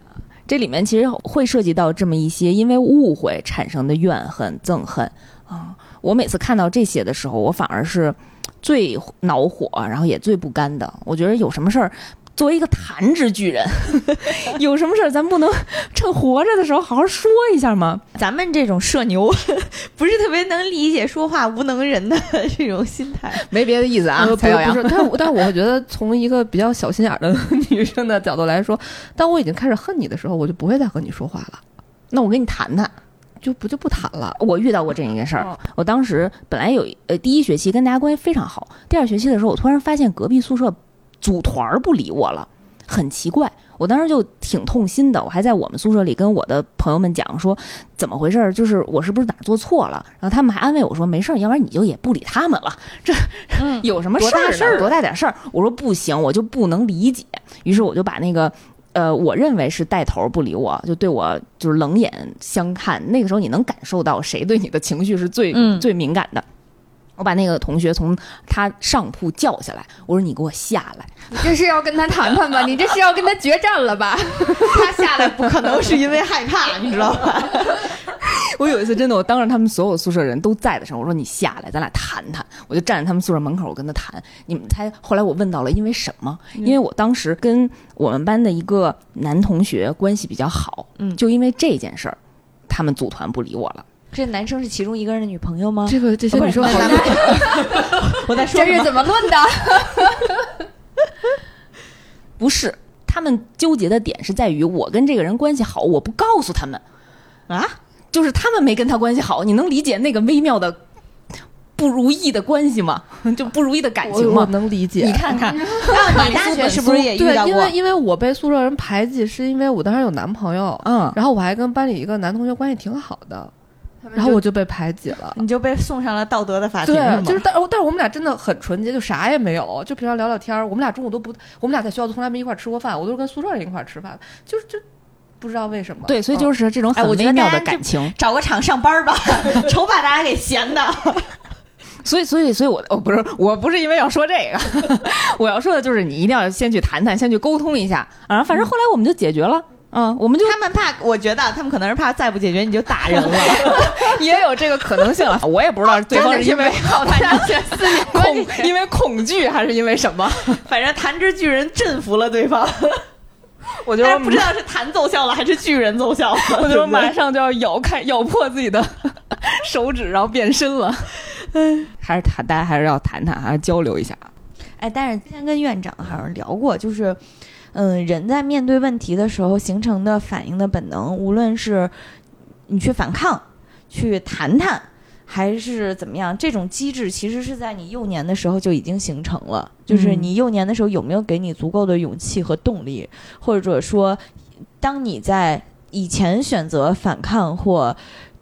这里面其实会涉及到这么一些因为误会产生的怨恨、憎恨啊。我每次看到这些的时候，我反而是最恼火，然后也最不甘的。我觉得有什么事儿。作为一个弹指巨人，[LAUGHS] 有什么事儿咱不能趁活着的时候好好说一下吗？咱们这种社牛 [LAUGHS] 不是特别能理解说话无能人的 [LAUGHS] 这种心态，没别的意思啊。不是，但但我觉得从一个比较小心眼的女生的角度来说，当我已经开始恨你的时候，我就不会再和你说话了。那我跟你谈谈，就不就不谈了。我遇到过这样一件事儿，我当时本来有呃第一学期跟大家关系非常好，第二学期的时候，我突然发现隔壁宿舍。组团儿不理我了，很奇怪。我当时就挺痛心的，我还在我们宿舍里跟我的朋友们讲说，怎么回事儿？就是我是不是哪做错了？然后他们还安慰我说，没事儿，要不然你就也不理他们了。[LAUGHS] 这有什么事儿？多大点事儿？我说不行，我就不能理解。于是我就把那个，呃，我认为是带头不理我，就对我就是冷眼相看。那个时候你能感受到谁对你的情绪是最最敏感的。我把那个同学从他上铺叫下来，我说：“你给我下来！你这是要跟他谈谈吧？你这是要跟他决战了吧？[LAUGHS] 他下来不可能是因为害怕，你知道吧？” [LAUGHS] 我有一次真的，我当着他们所有宿舍人都在的时候，我说：“你下来，咱俩谈谈。”我就站在他们宿舍门口，我跟他谈。你们猜，后来我问到了，因为什么？因为我当时跟我们班的一个男同学关系比较好，嗯，就因为这件事儿，他们组团不理我了。这男生是其中一个人的女朋友吗？这个这些女生好，[LAUGHS] 我在说这是怎么论的？[LAUGHS] 不是，他们纠结的点是在于我跟这个人关系好，我不告诉他们啊，就是他们没跟他关系好，你能理解那个微妙的不如意的关系吗？就不如意的感情吗？能理解。你看看，[LAUGHS] 你大学是不是也遇到过？因为因为我被宿舍人排挤，是因为我当时有男朋友，嗯，然后我还跟班里一个男同学关系挺好的。然后我就被排挤了，你就被送上了道德的法庭。对，就是但但是我们俩真的很纯洁，就啥也没有，就平常聊聊天儿。我们俩中午都不，我们俩在学校从来没一块吃过饭，我都是跟宿舍人一块吃饭，就是就不知道为什么。对，所以就是这种很微妙的感情。找个厂上班吧，[LAUGHS] 愁把大家给闲的。[LAUGHS] 所以，所以，所以我哦不是，我不是因为要说这个，[LAUGHS] 我要说的就是你一定要先去谈谈，先去沟通一下啊。反正后来我们就解决了。嗯，我们就他们怕，我觉得他们可能是怕再不解决你就打人了，[LAUGHS] 也有这个可能性了。[LAUGHS] 我也不知道对方是因为 [LAUGHS] 恐，因为恐惧还是因为什么。反正弹指巨人镇服了对方，我觉得不知道是弹奏效了还是巨人奏效了。我觉得马上就要咬开、咬破自己的手指，然后变身了。嗯，还是谈，大家还是要谈谈，还是交流一下。哎，但是之前跟院长好像聊过，就是。嗯，人在面对问题的时候形成的反应的本能，无论是你去反抗、去谈谈，还是怎么样，这种机制其实是在你幼年的时候就已经形成了。就是你幼年的时候有没有给你足够的勇气和动力，或者说，当你在以前选择反抗或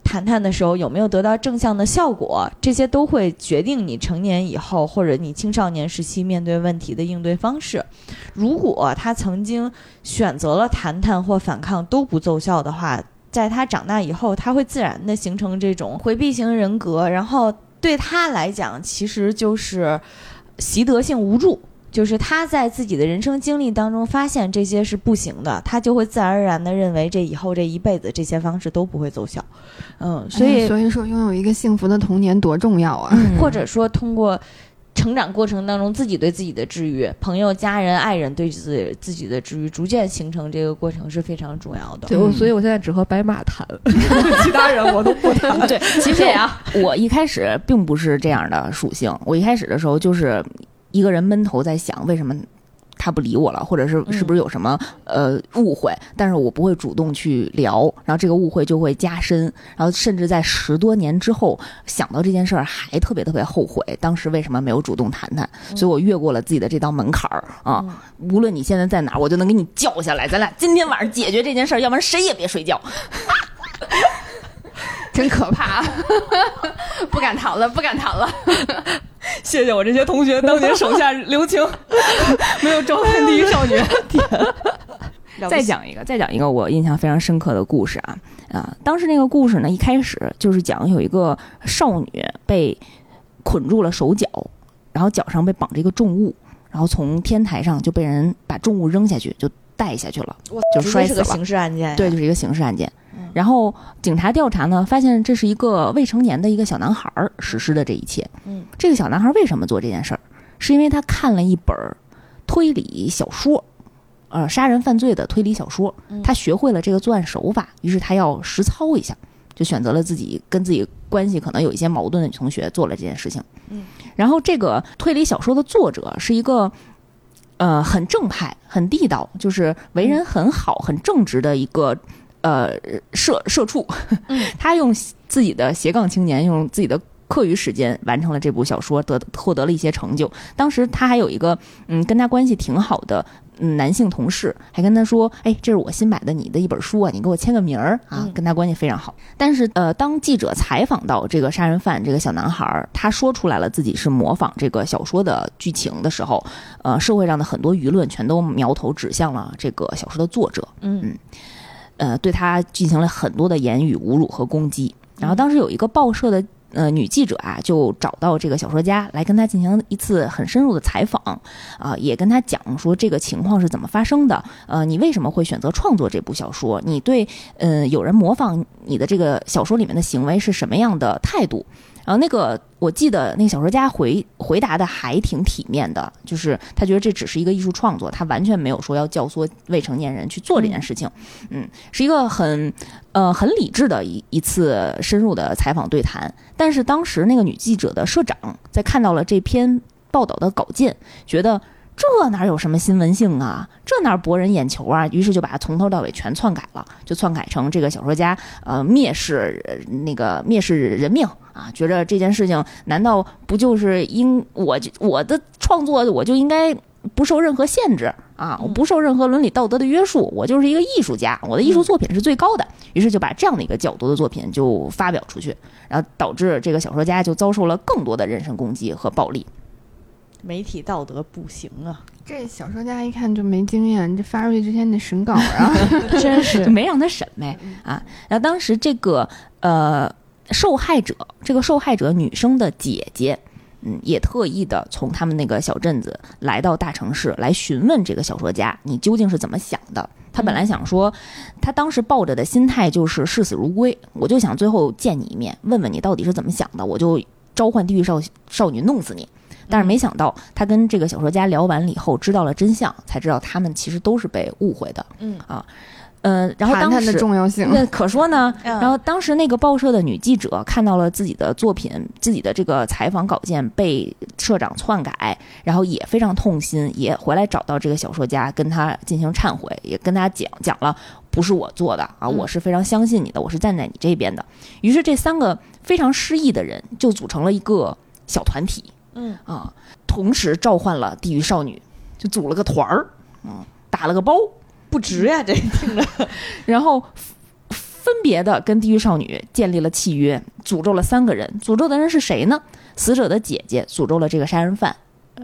谈谈的时候有没有得到正向的效果，这些都会决定你成年以后或者你青少年时期面对问题的应对方式。如果他曾经选择了谈谈或反抗都不奏效的话，在他长大以后，他会自然的形成这种回避型人格，然后对他来讲，其实就是习得性无助。就是他在自己的人生经历当中发现这些是不行的，他就会自然而然的认为这以后这一辈子这些方式都不会奏效，嗯，所以所以说拥有一个幸福的童年多重要啊，[LAUGHS] 或者说通过成长过程当中自己对自己的治愈，朋友、家人、爱人对自己自己的治愈，逐渐形成这个过程是非常重要的。对，所以我现在只和白马谈，[LAUGHS] 其他人我都不 [LAUGHS] 谈。对，其实啊，我一开始并不是这样的属性，我一开始的时候就是。一个人闷头在想为什么他不理我了，或者是是不是有什么呃误会？但是我不会主动去聊，然后这个误会就会加深，然后甚至在十多年之后想到这件事儿还特别特别后悔，当时为什么没有主动谈谈？所以我越过了自己的这道门槛儿啊！无论你现在在哪儿，我就能给你叫下来，咱俩今天晚上解决这件事儿，要不然谁也别睡觉。[LAUGHS] 真可怕，[LAUGHS] 不敢谈了，不敢谈了。[LAUGHS] 谢谢我这些同学当年手下留情，[LAUGHS] 没有召唤第一少女。[LAUGHS] 再讲一个，再讲一个我印象非常深刻的故事啊啊！当时那个故事呢，一开始就是讲有一个少女被捆住了手脚，然后脚上被绑着一个重物，然后从天台上就被人把重物扔下去，就带下去了，就摔死了。刑事案件，对，就是一个刑事案件。然后警察调查呢，发现这是一个未成年的一个小男孩实施的这一切。嗯，这个小男孩为什么做这件事儿？是因为他看了一本推理小说，呃，杀人犯罪的推理小说。他学会了这个作案手法，于是他要实操一下，就选择了自己跟自己关系可能有一些矛盾的女同学做了这件事情。嗯，然后这个推理小说的作者是一个呃很正派、很地道，就是为人很好、很正直的一个。呃，社社畜，[LAUGHS] 他用自己的斜杠青年，用自己的课余时间完成了这部小说，得获得了一些成就。当时他还有一个嗯，跟他关系挺好的嗯男性同事，还跟他说：“哎，这是我新买的你的一本书啊，你给我签个名儿啊。”跟他关系非常好。但是呃，当记者采访到这个杀人犯这个小男孩，他说出来了自己是模仿这个小说的剧情的时候，呃，社会上的很多舆论全都苗头指向了这个小说的作者。嗯。呃，对他进行了很多的言语侮辱和攻击。然后当时有一个报社的呃女记者啊，就找到这个小说家来跟他进行一次很深入的采访，啊，也跟他讲说这个情况是怎么发生的。呃，你为什么会选择创作这部小说？你对呃有人模仿你的这个小说里面的行为是什么样的态度？然后那个，我记得那个小说家回回答的还挺体面的，就是他觉得这只是一个艺术创作，他完全没有说要教唆未成年人去做这件事情。嗯，是一个很呃很理智的一一次深入的采访对谈。但是当时那个女记者的社长在看到了这篇报道的稿件，觉得。这哪有什么新闻性啊？这哪博人眼球啊？于是就把它从头到尾全篡改了，就篡改成这个小说家呃蔑视那个蔑视人命啊，觉着这件事情难道不就是应我我的创作我就应该不受任何限制啊？我不受任何伦理道德的约束，我就是一个艺术家，我的艺术作品是最高的。于是就把这样的一个角度的作品就发表出去，然后导致这个小说家就遭受了更多的人身攻击和暴力。媒体道德不行啊！这小说家一看就没经验，这发出去之前得审稿啊，[LAUGHS] 真是就没让他审呗啊！然后当时这个呃受害者，这个受害者女生的姐姐，嗯，也特意的从他们那个小镇子来到大城市来询问这个小说家，你究竟是怎么想的？他本来想说，他当时抱着的心态就是视死如归，我就想最后见你一面，问问你到底是怎么想的，我就召唤地狱少少女弄死你。但是没想到，他跟这个小说家聊完了以后，知道了真相，才知道他们其实都是被误会的。嗯啊，呃，然后当时的重要性，那可说呢。然后当时那个报社的女记者看到了自己的作品，自己的这个采访稿件被社长篡改，然后也非常痛心，也回来找到这个小说家，跟他进行忏悔，也跟他讲讲了，不是我做的啊，我是非常相信你的，我是站在你这边的。于是这三个非常失意的人就组成了一个小团体。嗯啊，同时召唤了地狱少女，就组了个团儿，嗯，打了个包，不值呀，这听着。[LAUGHS] 然后分别的跟地狱少女建立了契约，诅咒了三个人。诅咒的人是谁呢？死者的姐姐诅咒了这个杀人犯，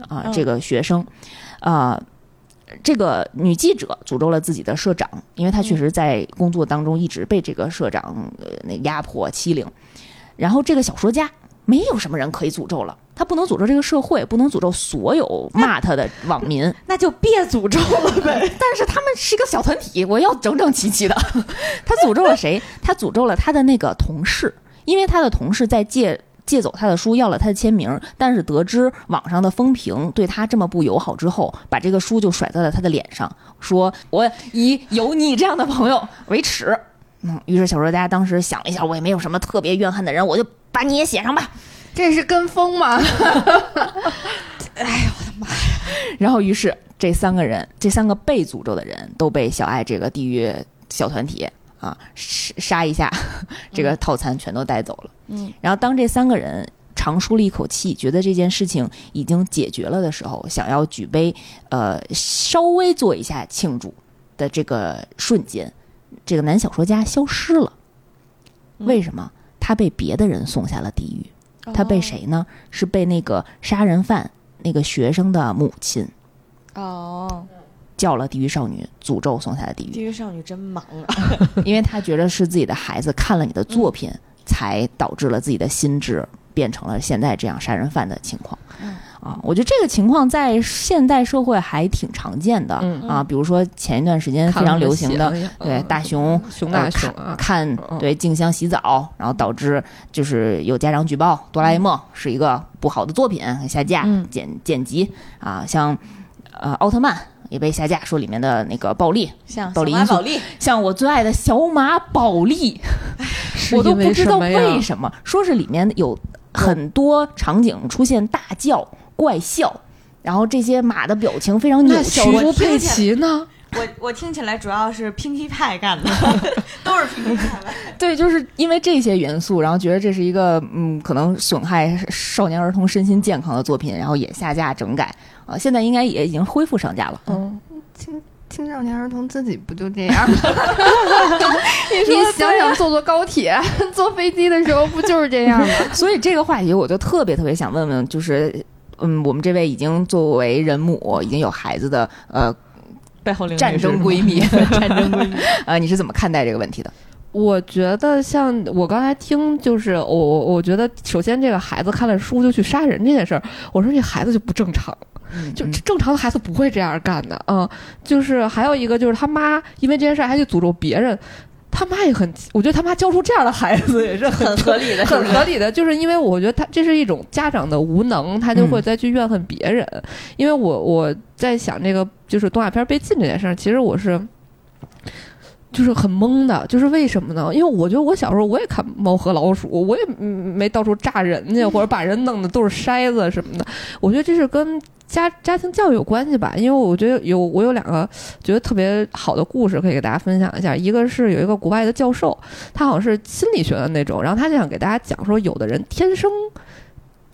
啊，这个学生，啊，这个女记者诅咒了自己的社长，因为她确实在工作当中一直被这个社长那压迫欺凌。然后这个小说家。没有什么人可以诅咒了，他不能诅咒这个社会，不能诅咒所有骂他的网民，那就别诅咒了呗。[LAUGHS] 但是他们是一个小团体，我要整整齐齐的。他诅咒了谁？他诅咒了他的那个同事，因为他的同事在借借走他的书，要了他的签名，但是得知网上的风评对他这么不友好之后，把这个书就甩在了他的脸上，说我以有你这样的朋友为耻。嗯，于是小说家当时想了一下，我也没有什么特别怨恨的人，我就。把你也写上吧，这是跟风吗？哎呦我的妈呀！然后，于是这三个人，这三个被诅咒的人都被小爱这个地狱小团体啊杀杀一下，这个套餐全都带走了。嗯。然后，当这三个人长舒了一口气，觉得这件事情已经解决了的时候，想要举杯，呃，稍微做一下庆祝的这个瞬间，这个男小说家消失了。为什么？他被别的人送下了地狱，他被谁呢？是被那个杀人犯那个学生的母亲哦，叫了地狱少女，诅咒送下了地狱。地狱少女真忙啊，[LAUGHS] 因为她觉得是自己的孩子看了你的作品，才导致了自己的心智变成了现在这样杀人犯的情况。啊，我觉得这个情况在现代社会还挺常见的啊。比如说前一段时间非常流行的，对大熊熊大熊看对静香洗澡，然后导致就是有家长举报哆啦 A 梦是一个不好的作品下架剪剪辑啊。像呃奥特曼也被下架，说里面的那个暴力像暴力因素，像我最爱的小马宝莉，我都不知道为什么，说是里面有很多场景出现大叫。怪笑，然后这些马的表情非常扭曲。小猪佩奇呢？我我听起来主要是拼皮派干的，[LAUGHS] 都是拼皮派。[LAUGHS] 对，就是因为这些元素，然后觉得这是一个嗯，可能损害少年儿童身心健康的作品，然后也下架整改啊。现在应该也已经恢复上架了。嗯，青青少年儿童自己不就这样吗？[LAUGHS] 你想想，坐坐高铁、坐飞机的时候不就是这样吗？所以这个话题，我就特别特别想问问，就是。嗯，我们这位已经作为人母、已经有孩子的呃，背后 [LAUGHS] 战争闺蜜，战争闺蜜，呃，你是怎么看待这个问题的？我觉得像我刚才听，就是我我我觉得，首先这个孩子看了书就去杀人这件事儿，我说这孩子就不正常，就正常的孩子不会这样干的。嗯，就是还有一个就是他妈因为这件事儿还去诅咒别人。他妈也很，我觉得他妈教出这样的孩子也是很合理的，很合理的。就是因为我觉得他这是一种家长的无能，他就会再去怨恨别人。因为我我在想这个就是动画片被禁这件事儿，其实我是就是很懵的，就是为什么呢？因为我觉得我小时候我也看猫和老鼠，我也没到处炸人家或者把人弄的都是筛子什么的。我觉得这是跟。家家庭教育有关系吧，因为我觉得有我有两个觉得特别好的故事可以给大家分享一下。一个是有一个国外的教授，他好像是心理学的那种，然后他就想给大家讲说，有的人天生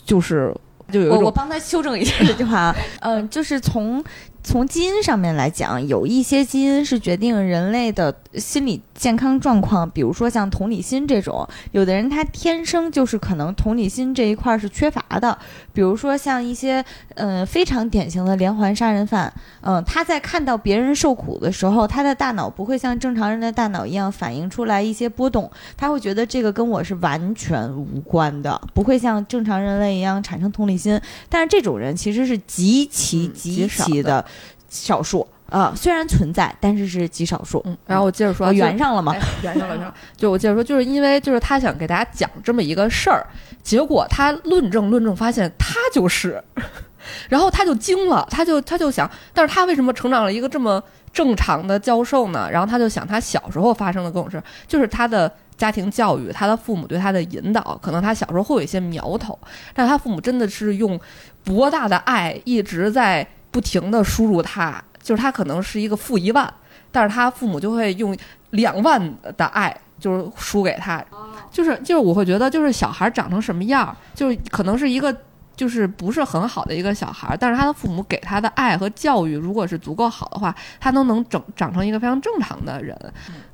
就是就有我，我帮他修正一下这句话，嗯，就是从。从基因上面来讲，有一些基因是决定人类的心理健康状况，比如说像同理心这种，有的人他天生就是可能同理心这一块是缺乏的。比如说像一些嗯非常典型的连环杀人犯，嗯，他在看到别人受苦的时候，他的大脑不会像正常人的大脑一样反映出来一些波动，他会觉得这个跟我是完全无关的，不会像正常人类一样产生同理心。但是这种人其实是极其极其的。少数啊，虽然存在，但是是极少数。嗯，然后我接着说，圆上了吗？圆上了，圆上。就我接着说，就是因为就是他想给大家讲这么一个事儿，结果他论证论证发现他就是，[LAUGHS] 然后他就惊了，他就他就想，但是他为什么成长了一个这么正常的教授呢？然后他就想，他小时候发生的各种事，就是他的家庭教育，他的父母对他的引导，可能他小时候会有一些苗头，但他父母真的是用博大的爱一直在。不停的输入他，就是他可能是一个负一万，但是他父母就会用两万的爱，就是输给他，就是就是我会觉得，就是小孩长成什么样，就是可能是一个就是不是很好的一个小孩，但是他的父母给他的爱和教育，如果是足够好的话，他都能整长成一个非常正常的人。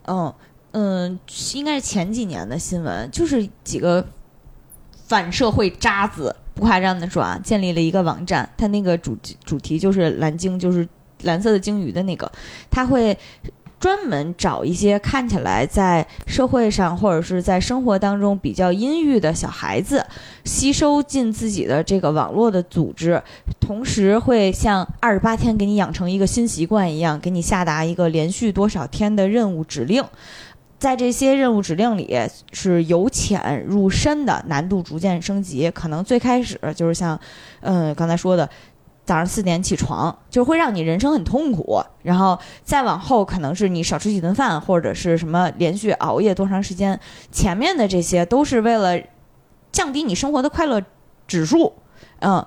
嗯，嗯，应该是前几年的新闻，就是几个反社会渣子，不夸张的说啊，建立了一个网站，它那个主主题就是蓝鲸，就是蓝色的鲸鱼的那个，他会。专门找一些看起来在社会上或者是在生活当中比较阴郁的小孩子，吸收进自己的这个网络的组织，同时会像二十八天给你养成一个新习惯一样，给你下达一个连续多少天的任务指令。在这些任务指令里，是由浅入深的，难度逐渐升级。可能最开始就是像，嗯，刚才说的。早上四点起床，就会让你人生很痛苦。然后再往后，可能是你少吃几顿饭，或者是什么连续熬夜多长时间。前面的这些都是为了降低你生活的快乐指数，嗯。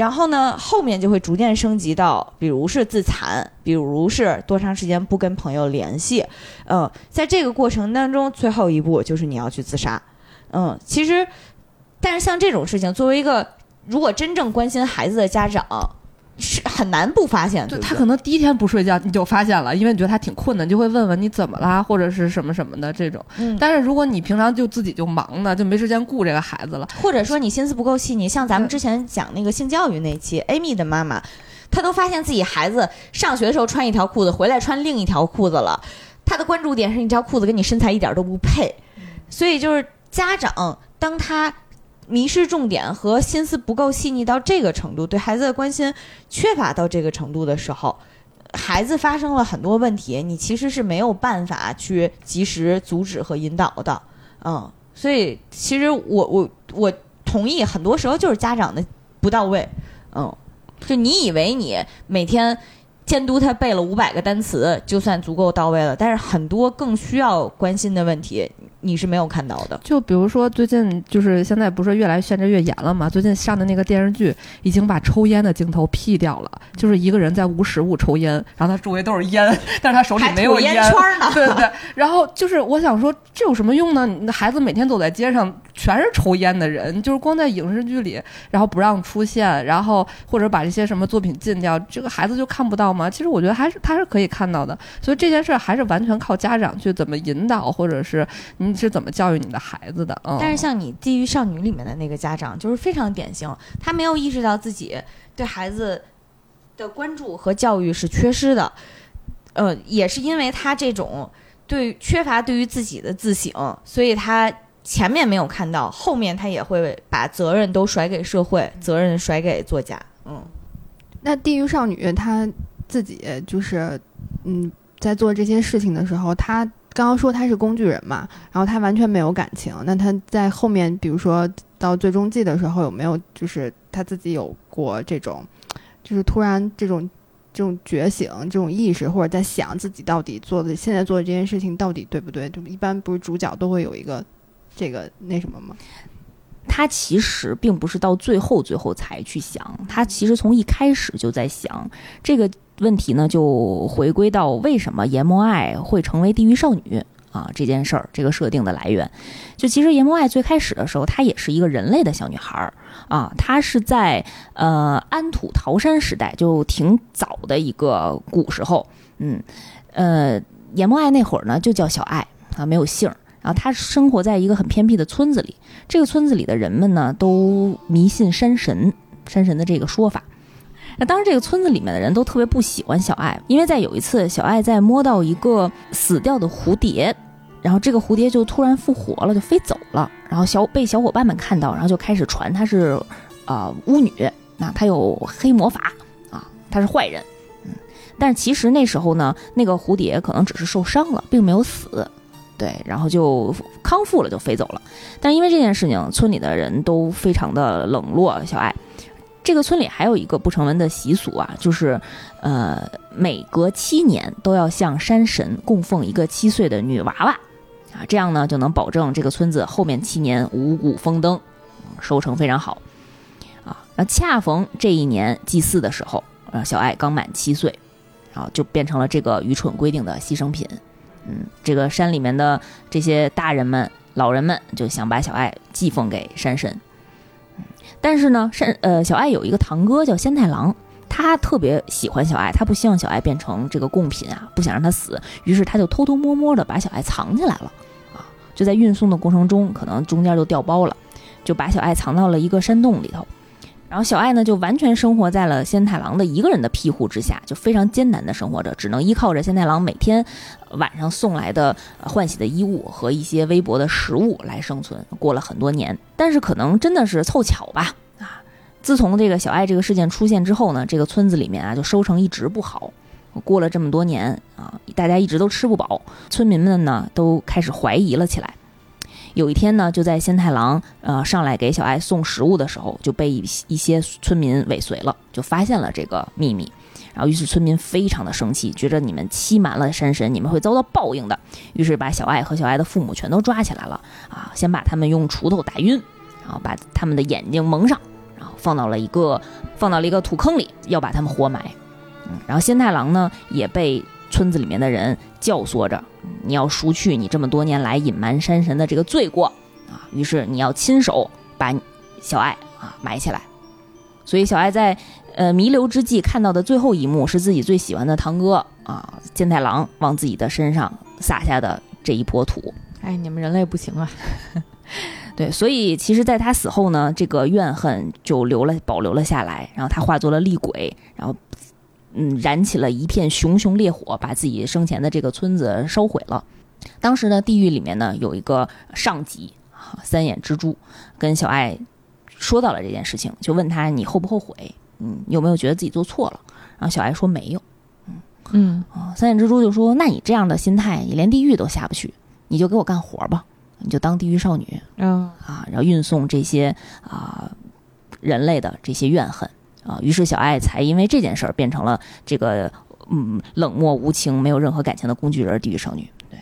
然后呢，后面就会逐渐升级到，比如是自残，比如是多长时间不跟朋友联系，嗯。在这个过程当中，最后一步就是你要去自杀，嗯。其实，但是像这种事情，作为一个。如果真正关心孩子的家长，是很难不发现。对他可能第一天不睡觉你就发现了，因为你觉得他挺困的，就会问问你怎么啦，或者是什么什么的这种。嗯。但是如果你平常就自己就忙呢，就没时间顾这个孩子了，或者说你心思不够细腻，像咱们之前讲那个性教育那期，Amy 的妈妈，她都发现自己孩子上学的时候穿一条裤子，回来穿另一条裤子了。她的关注点是那条裤子跟你身材一点都不配，所以就是家长当他。迷失重点和心思不够细腻到这个程度，对孩子的关心缺乏到这个程度的时候，孩子发生了很多问题，你其实是没有办法去及时阻止和引导的。嗯，所以其实我我我同意，很多时候就是家长的不到位。嗯，就你以为你每天。监督他背了五百个单词，就算足够到位了。但是很多更需要关心的问题，你是没有看到的。就比如说最近，就是现在不是越来限制越严了嘛？最近上的那个电视剧已经把抽烟的镜头 P 掉了，就是一个人在无实物抽烟，然后他周围都是烟，[LAUGHS] 但是他手里没有烟圈呢。[LAUGHS] 对对对。然后就是我想说，这有什么用呢？你的孩子每天走在街上，全是抽烟的人，就是光在影视剧里，然后不让出现，然后或者把这些什么作品禁掉，这个孩子就看不到吗？其实我觉得还是他是可以看到的，所以这件事还是完全靠家长去怎么引导，或者是你是怎么教育你的孩子的。嗯，但是像你《地狱少女》里面的那个家长，就是非常典型，他没有意识到自己对孩子的关注和教育是缺失的，呃，也是因为他这种对缺乏对于自己的自省，所以他前面没有看到，后面他也会把责任都甩给社会，责任甩给作家。嗯。那地狱少女她自己就是，嗯，在做这些事情的时候，她刚刚说她是工具人嘛，然后她完全没有感情。那她在后面，比如说到最终季的时候，有没有就是她自己有过这种，就是突然这种这种觉醒、这种意识，或者在想自己到底做的现在做的这件事情到底对不对？就一般不是主角都会有一个这个那什么吗？他其实并不是到最后最后才去想，他其实从一开始就在想这个问题呢，就回归到为什么阎魔爱会成为地狱少女啊这件事儿，这个设定的来源。就其实阎魔爱最开始的时候，她也是一个人类的小女孩儿啊，她是在呃安土桃山时代就挺早的一个古时候，嗯呃阎魔爱那会儿呢就叫小爱啊，没有姓儿。然后他生活在一个很偏僻的村子里，这个村子里的人们呢都迷信山神，山神的这个说法。那当时这个村子里面的人都特别不喜欢小爱，因为在有一次小爱在摸到一个死掉的蝴蝶，然后这个蝴蝶就突然复活了，就飞走了。然后小被小伙伴们看到，然后就开始传她是啊巫女，那她有黑魔法啊，她是坏人。嗯，但是其实那时候呢，那个蝴蝶可能只是受伤了，并没有死。对，然后就康复了，就飞走了。但因为这件事情，村里的人都非常的冷落小爱。这个村里还有一个不成文的习俗啊，就是，呃，每隔七年都要向山神供奉一个七岁的女娃娃，啊，这样呢就能保证这个村子后面七年五谷丰登，收成非常好。啊，那恰逢这一年祭祀的时候，呃，小爱刚满七岁，然后就变成了这个愚蠢规定的牺牲品。嗯，这个山里面的这些大人们、老人们就想把小爱祭奉给山神。但是呢，山呃小爱有一个堂哥叫仙太郎，他特别喜欢小爱，他不希望小爱变成这个贡品啊，不想让他死，于是他就偷偷摸摸的把小爱藏起来了，啊，就在运送的过程中，可能中间就掉包了，就把小爱藏到了一个山洞里头。然后小爱呢，就完全生活在了仙太郎的一个人的庇护之下，就非常艰难的生活着，只能依靠着仙太郎每天晚上送来的换洗的衣物和一些微薄的食物来生存，过了很多年。但是可能真的是凑巧吧，啊，自从这个小爱这个事件出现之后呢，这个村子里面啊就收成一直不好。过了这么多年啊，大家一直都吃不饱，村民们呢都开始怀疑了起来。有一天呢，就在仙太郎呃上来给小爱送食物的时候，就被一一些村民尾随了，就发现了这个秘密。然后，于是村民非常的生气，觉得你们欺瞒了山神，你们会遭到报应的。于是把小爱和小爱的父母全都抓起来了啊，先把他们用锄头打晕，然后把他们的眼睛蒙上，然后放到了一个放到了一个土坑里，要把他们活埋。嗯，然后仙太郎呢也被村子里面的人教唆着。你要赎去你这么多年来隐瞒山神的这个罪过啊！于是你要亲手把小爱啊埋起来。所以小爱在呃弥留之际看到的最后一幕是自己最喜欢的堂哥啊健太郎往自己的身上撒下的这一坨土。哎，你们人类不行啊！[LAUGHS] 对，所以其实，在他死后呢，这个怨恨就留了保留了下来，然后他化作了厉鬼，然后。嗯，燃起了一片熊熊烈火，把自己生前的这个村子烧毁了。当时呢，地狱里面呢有一个上级三眼蜘蛛，跟小爱说到了这件事情，就问他你后不后悔？嗯，有没有觉得自己做错了？然后小爱说没有。嗯嗯啊，三眼蜘蛛就说：那你这样的心态，你连地狱都下不去，你就给我干活吧，你就当地狱少女。嗯啊，然后运送这些啊人类的这些怨恨。啊，于是小爱才因为这件事儿变成了这个嗯冷漠无情、没有任何感情的工具人地狱少女。对，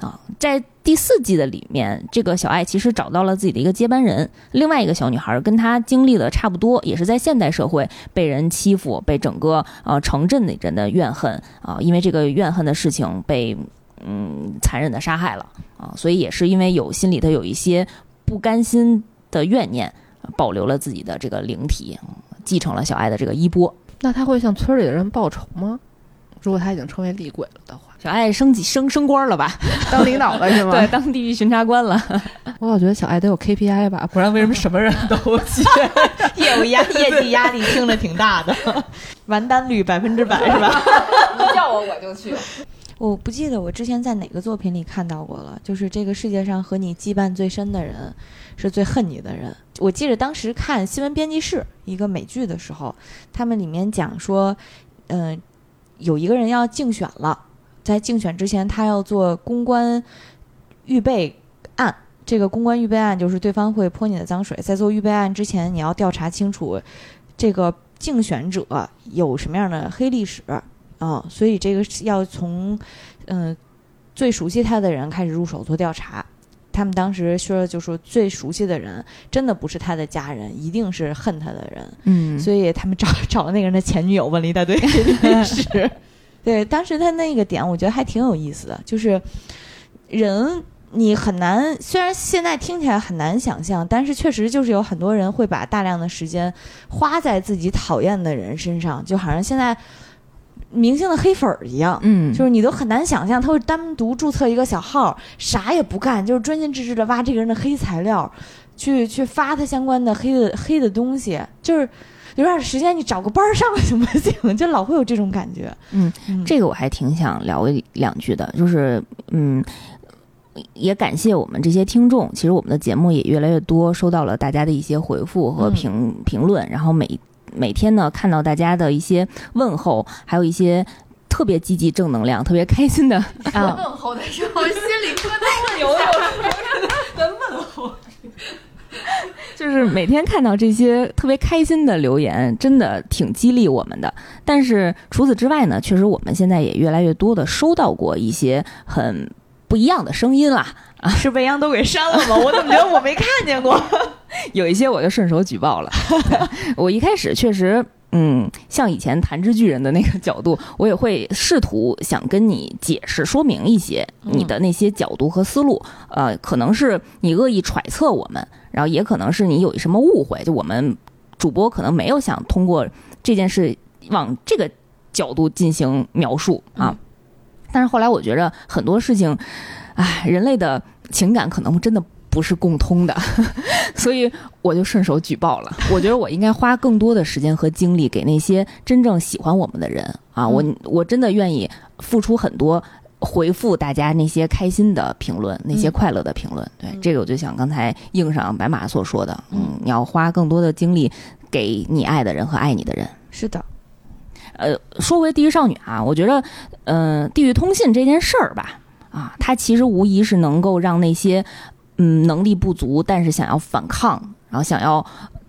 啊，在第四季的里面，这个小爱其实找到了自己的一个接班人，另外一个小女孩跟她经历的差不多，也是在现代社会被人欺负，被整个呃城镇的人的怨恨啊，因为这个怨恨的事情被嗯残忍的杀害了啊，所以也是因为有心里头有一些不甘心的怨念，保留了自己的这个灵体。继承了小爱的这个衣钵，那他会向村里的人报仇吗？如果他已经成为厉鬼了的话，小爱升级升升官了吧？当领导了是吗？[LAUGHS] 对，当地狱巡查官了。[LAUGHS] 我老觉得小爱得有 KPI 吧，不然为什么什么人都接？[LAUGHS] 业务压业绩压力听着挺大的，完单率百分之百是吧？你叫我我就去。我不记得我之前在哪个作品里看到过了，就是这个世界上和你羁绊最深的人。是最恨你的人。我记得当时看《新闻编辑室》一个美剧的时候，他们里面讲说，嗯，有一个人要竞选了，在竞选之前，他要做公关预备案。这个公关预备案就是对方会泼你的脏水，在做预备案之前，你要调查清楚这个竞选者有什么样的黑历史啊。所以这个要从嗯最熟悉他的人开始入手做调查。他们当时说，就说最熟悉的人真的不是他的家人，一定是恨他的人。嗯，所以他们找 [LAUGHS] 找了那个人的前女友，问了一大堆历史。[LAUGHS] 对，当时他那个点，我觉得还挺有意思的，就是人你很难，虽然现在听起来很难想象，但是确实就是有很多人会把大量的时间花在自己讨厌的人身上，就好像现在。明星的黑粉儿一样，嗯，就是你都很难想象他会单独注册一个小号，啥也不干，就是专心致志的挖这个人的黑材料，去去发他相关的黑的黑的东西，就是有点时间你找个班上行不行？就老会有这种感觉。嗯，这个我还挺想聊两句的，就是嗯，也感谢我们这些听众，其实我们的节目也越来越多，收到了大家的一些回复和评评论，然后每。每天呢，看到大家的一些问候，还有一些特别积极、正能量、特别开心的啊问候的时候，心里咯噔有的问候，就是每天看到这些特别开心的留言，真的挺激励我们的。但是除此之外呢，确实我们现在也越来越多的收到过一些很不一样的声音啦。啊，是未央都给删了吗？我怎么觉得我没看见过？[LAUGHS] 有一些我就顺手举报了。[LAUGHS] 我一开始确实，嗯，像以前弹之巨人的那个角度，我也会试图想跟你解释说明一些你的那些角度和思路。呃，可能是你恶意揣测我们，然后也可能是你有什么误会，就我们主播可能没有想通过这件事往这个角度进行描述啊。但是后来我觉着很多事情，唉，人类的情感可能真的不是共通的，[LAUGHS] 所以我就顺手举报了。我觉得我应该花更多的时间和精力给那些真正喜欢我们的人啊，我我真的愿意付出很多。回复大家那些开心的评论，那些快乐的评论。对这个，我就想刚才应上白马所说的，嗯，你要花更多的精力给你爱的人和爱你的人。是的，呃，说回地狱少女啊，我觉得，嗯，地狱通信这件事儿吧，啊，它其实无疑是能够让那些嗯能力不足，但是想要反抗，然后想要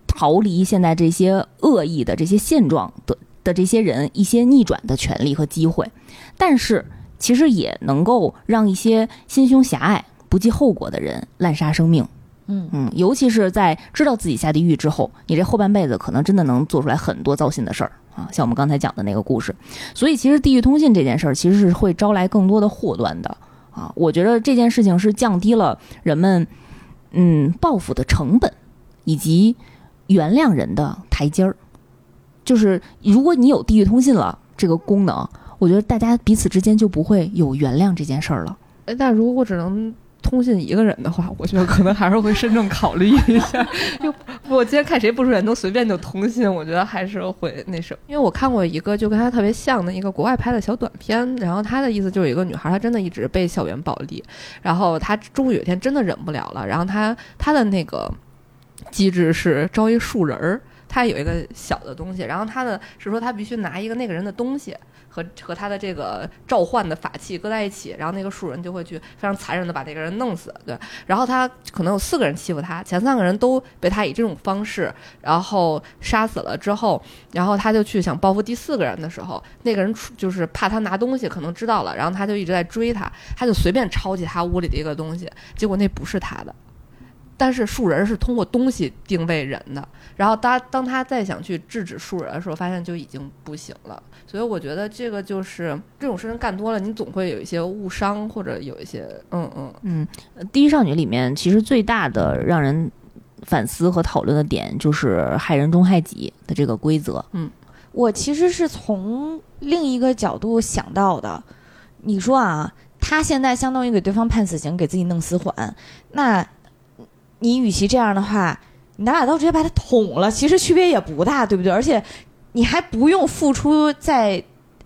逃离现在这些恶意的这些现状的的这些人一些逆转的权利和机会，但是。其实也能够让一些心胸狭隘、不计后果的人滥杀生命。嗯嗯，尤其是在知道自己下地狱之后，你这后半辈子可能真的能做出来很多糟心的事儿啊，像我们刚才讲的那个故事。所以，其实地狱通信这件事儿其实是会招来更多的祸端的啊。我觉得这件事情是降低了人们嗯报复的成本，以及原谅人的台阶儿。就是如果你有地域通信了这个功能。我觉得大家彼此之间就不会有原谅这件事儿了。哎，但如果只能通信一个人的话，[LAUGHS] 我觉得可能还是会慎重考虑一下。[LAUGHS] 就我今天看谁不顺眼都随便就通信，我觉得还是会那什么。因为我看过一个就跟他特别像的一个国外拍的小短片，然后他的意思就是一个女孩，她真的一直被校园暴力，然后她终于有一天真的忍不了了，然后她她的那个机制是招一树人儿，她有一个小的东西，然后她的是说她必须拿一个那个人的东西。和和他的这个召唤的法器搁在一起，然后那个树人就会去非常残忍的把那个人弄死。对，然后他可能有四个人欺负他，前三个人都被他以这种方式然后杀死了之后，然后他就去想报复第四个人的时候，那个人就是怕他拿东西，可能知道了，然后他就一直在追他，他就随便抄起他屋里的一个东西，结果那不是他的。但是树人是通过东西定位人的，然后当当他再想去制止树人的时候，发现就已经不行了。所以我觉得这个就是这种事情干多了，你总会有一些误伤或者有一些嗯嗯嗯。第一少女里面其实最大的让人反思和讨论的点就是害人终害己的这个规则。嗯，我其实是从另一个角度想到的。你说啊，他现在相当于给对方判死刑，给自己弄死缓，那。你与其这样的话，你拿把刀直接把他捅了，其实区别也不大，对不对？而且你还不用付出在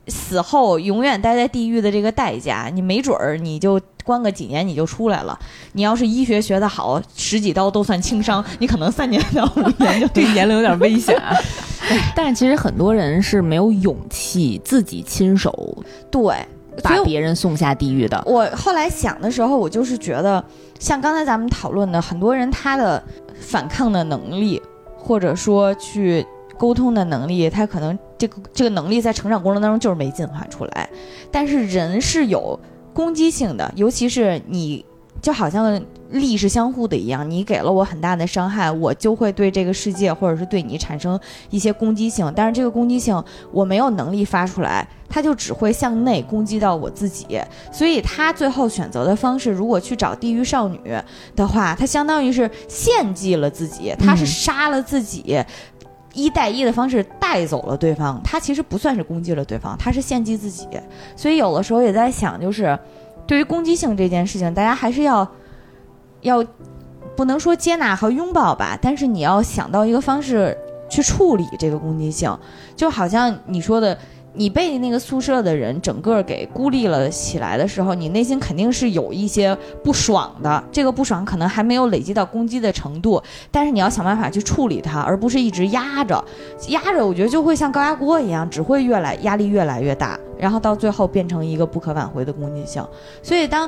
死后永远待在地狱的这个代价，你没准儿你就关个几年你就出来了。你要是医学学得好，十几刀都算轻伤，你可能三年到五年就这年龄有点危险。[LAUGHS] 但是其实很多人是没有勇气自己亲手对把别人送下地狱的。我后来想的时候，我就是觉得。像刚才咱们讨论的，很多人他的反抗的能力，或者说去沟通的能力，他可能这个这个能力在成长过程当中就是没进化出来。但是人是有攻击性的，尤其是你。就好像力是相互的一样，你给了我很大的伤害，我就会对这个世界或者是对你产生一些攻击性。但是这个攻击性我没有能力发出来，它就只会向内攻击到我自己。所以他最后选择的方式，如果去找地狱少女的话，他相当于是献祭了自己，他是杀了自己，一带一的方式带走了对方。他其实不算是攻击了对方，他是献祭自己。所以有的时候也在想，就是。对于攻击性这件事情，大家还是要要不能说接纳和拥抱吧，但是你要想到一个方式去处理这个攻击性，就好像你说的。你被那个宿舍的人整个给孤立了起来的时候，你内心肯定是有一些不爽的。这个不爽可能还没有累积到攻击的程度，但是你要想办法去处理它，而不是一直压着，压着，我觉得就会像高压锅一样，只会越来压力越来越大，然后到最后变成一个不可挽回的攻击性。所以，当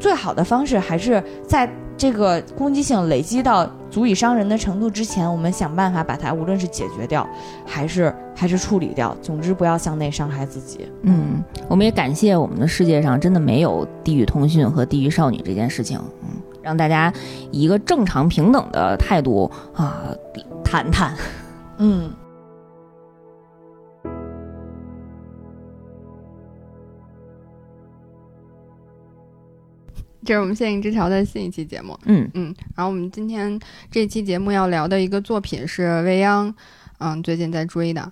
最好的方式还是在。这个攻击性累积到足以伤人的程度之前，我们想办法把它，无论是解决掉，还是还是处理掉。总之，不要向内伤害自己。嗯，我们也感谢我们的世界上真的没有地狱通讯和地狱少女这件事情。嗯，让大家以一个正常平等的态度啊谈谈。[LAUGHS] 嗯。[LAUGHS] 这是我们《现影之桥》的新一期节目，嗯嗯，然后我们今天这期节目要聊的一个作品是未央，嗯，最近在追的，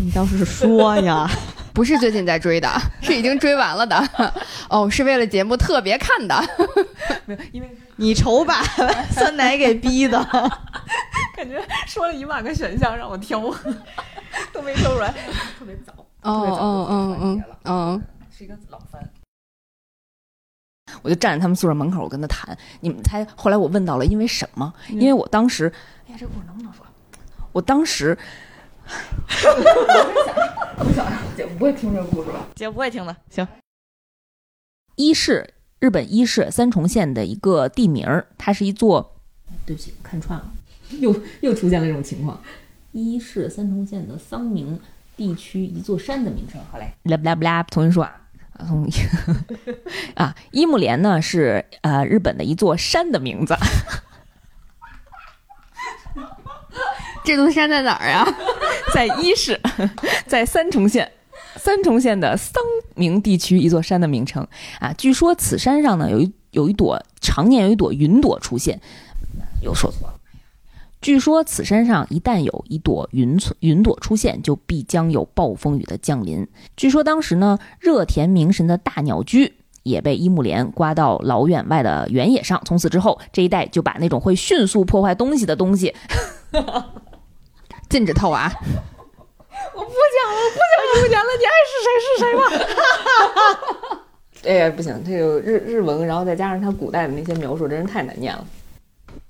你倒是说呀！[LAUGHS] 不是最近在追的，是已经追完了的。哦，是为了节目特别看的。没有，因为你愁把 [LAUGHS] 酸奶给逼的，感觉说了一万个选项让我挑，都没挑出来，特别早。哦哦哦哦哦，是一个老番。我就站在他们宿舍门口，我跟他谈。你们猜？后来我问到了，因为什么？因为我当时，哎呀，这故事能不能说？我当时。我不想，姐不会听这个故事吧？姐不会听的。行，伊势，日本伊势三重县的一个地名儿，它是一座。对不起，看串了，又又出现了这种情况。伊势三重县的桑明地区一座山的名称。好嘞，啦不啦不啦，重新说啊。啊，伊 [LAUGHS] 木莲呢是呃日本的一座山的名字。这座山在哪儿啊？[LAUGHS] 在伊市，在三重县，三重县的桑明地区一座山的名称啊。据说此山上呢有一有一朵常年有一朵云朵出现，又说错了。据说此山上一旦有一朵云云朵出现，就必将有暴风雨的降临。据说当时呢，热田明神的大鸟居也被伊木莲刮到老远外的原野上，从此之后这一带就把那种会迅速破坏东西的东西。禁止套娃！[LAUGHS] 我不讲了，不讲留言了，你爱是谁是谁吧。[LAUGHS] 哎呀，不行，这个日日文，然后再加上他古代的那些描述，真是太难念了。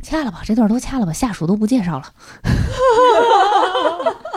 掐了吧，这段都掐了吧，下属都不介绍了。[LAUGHS]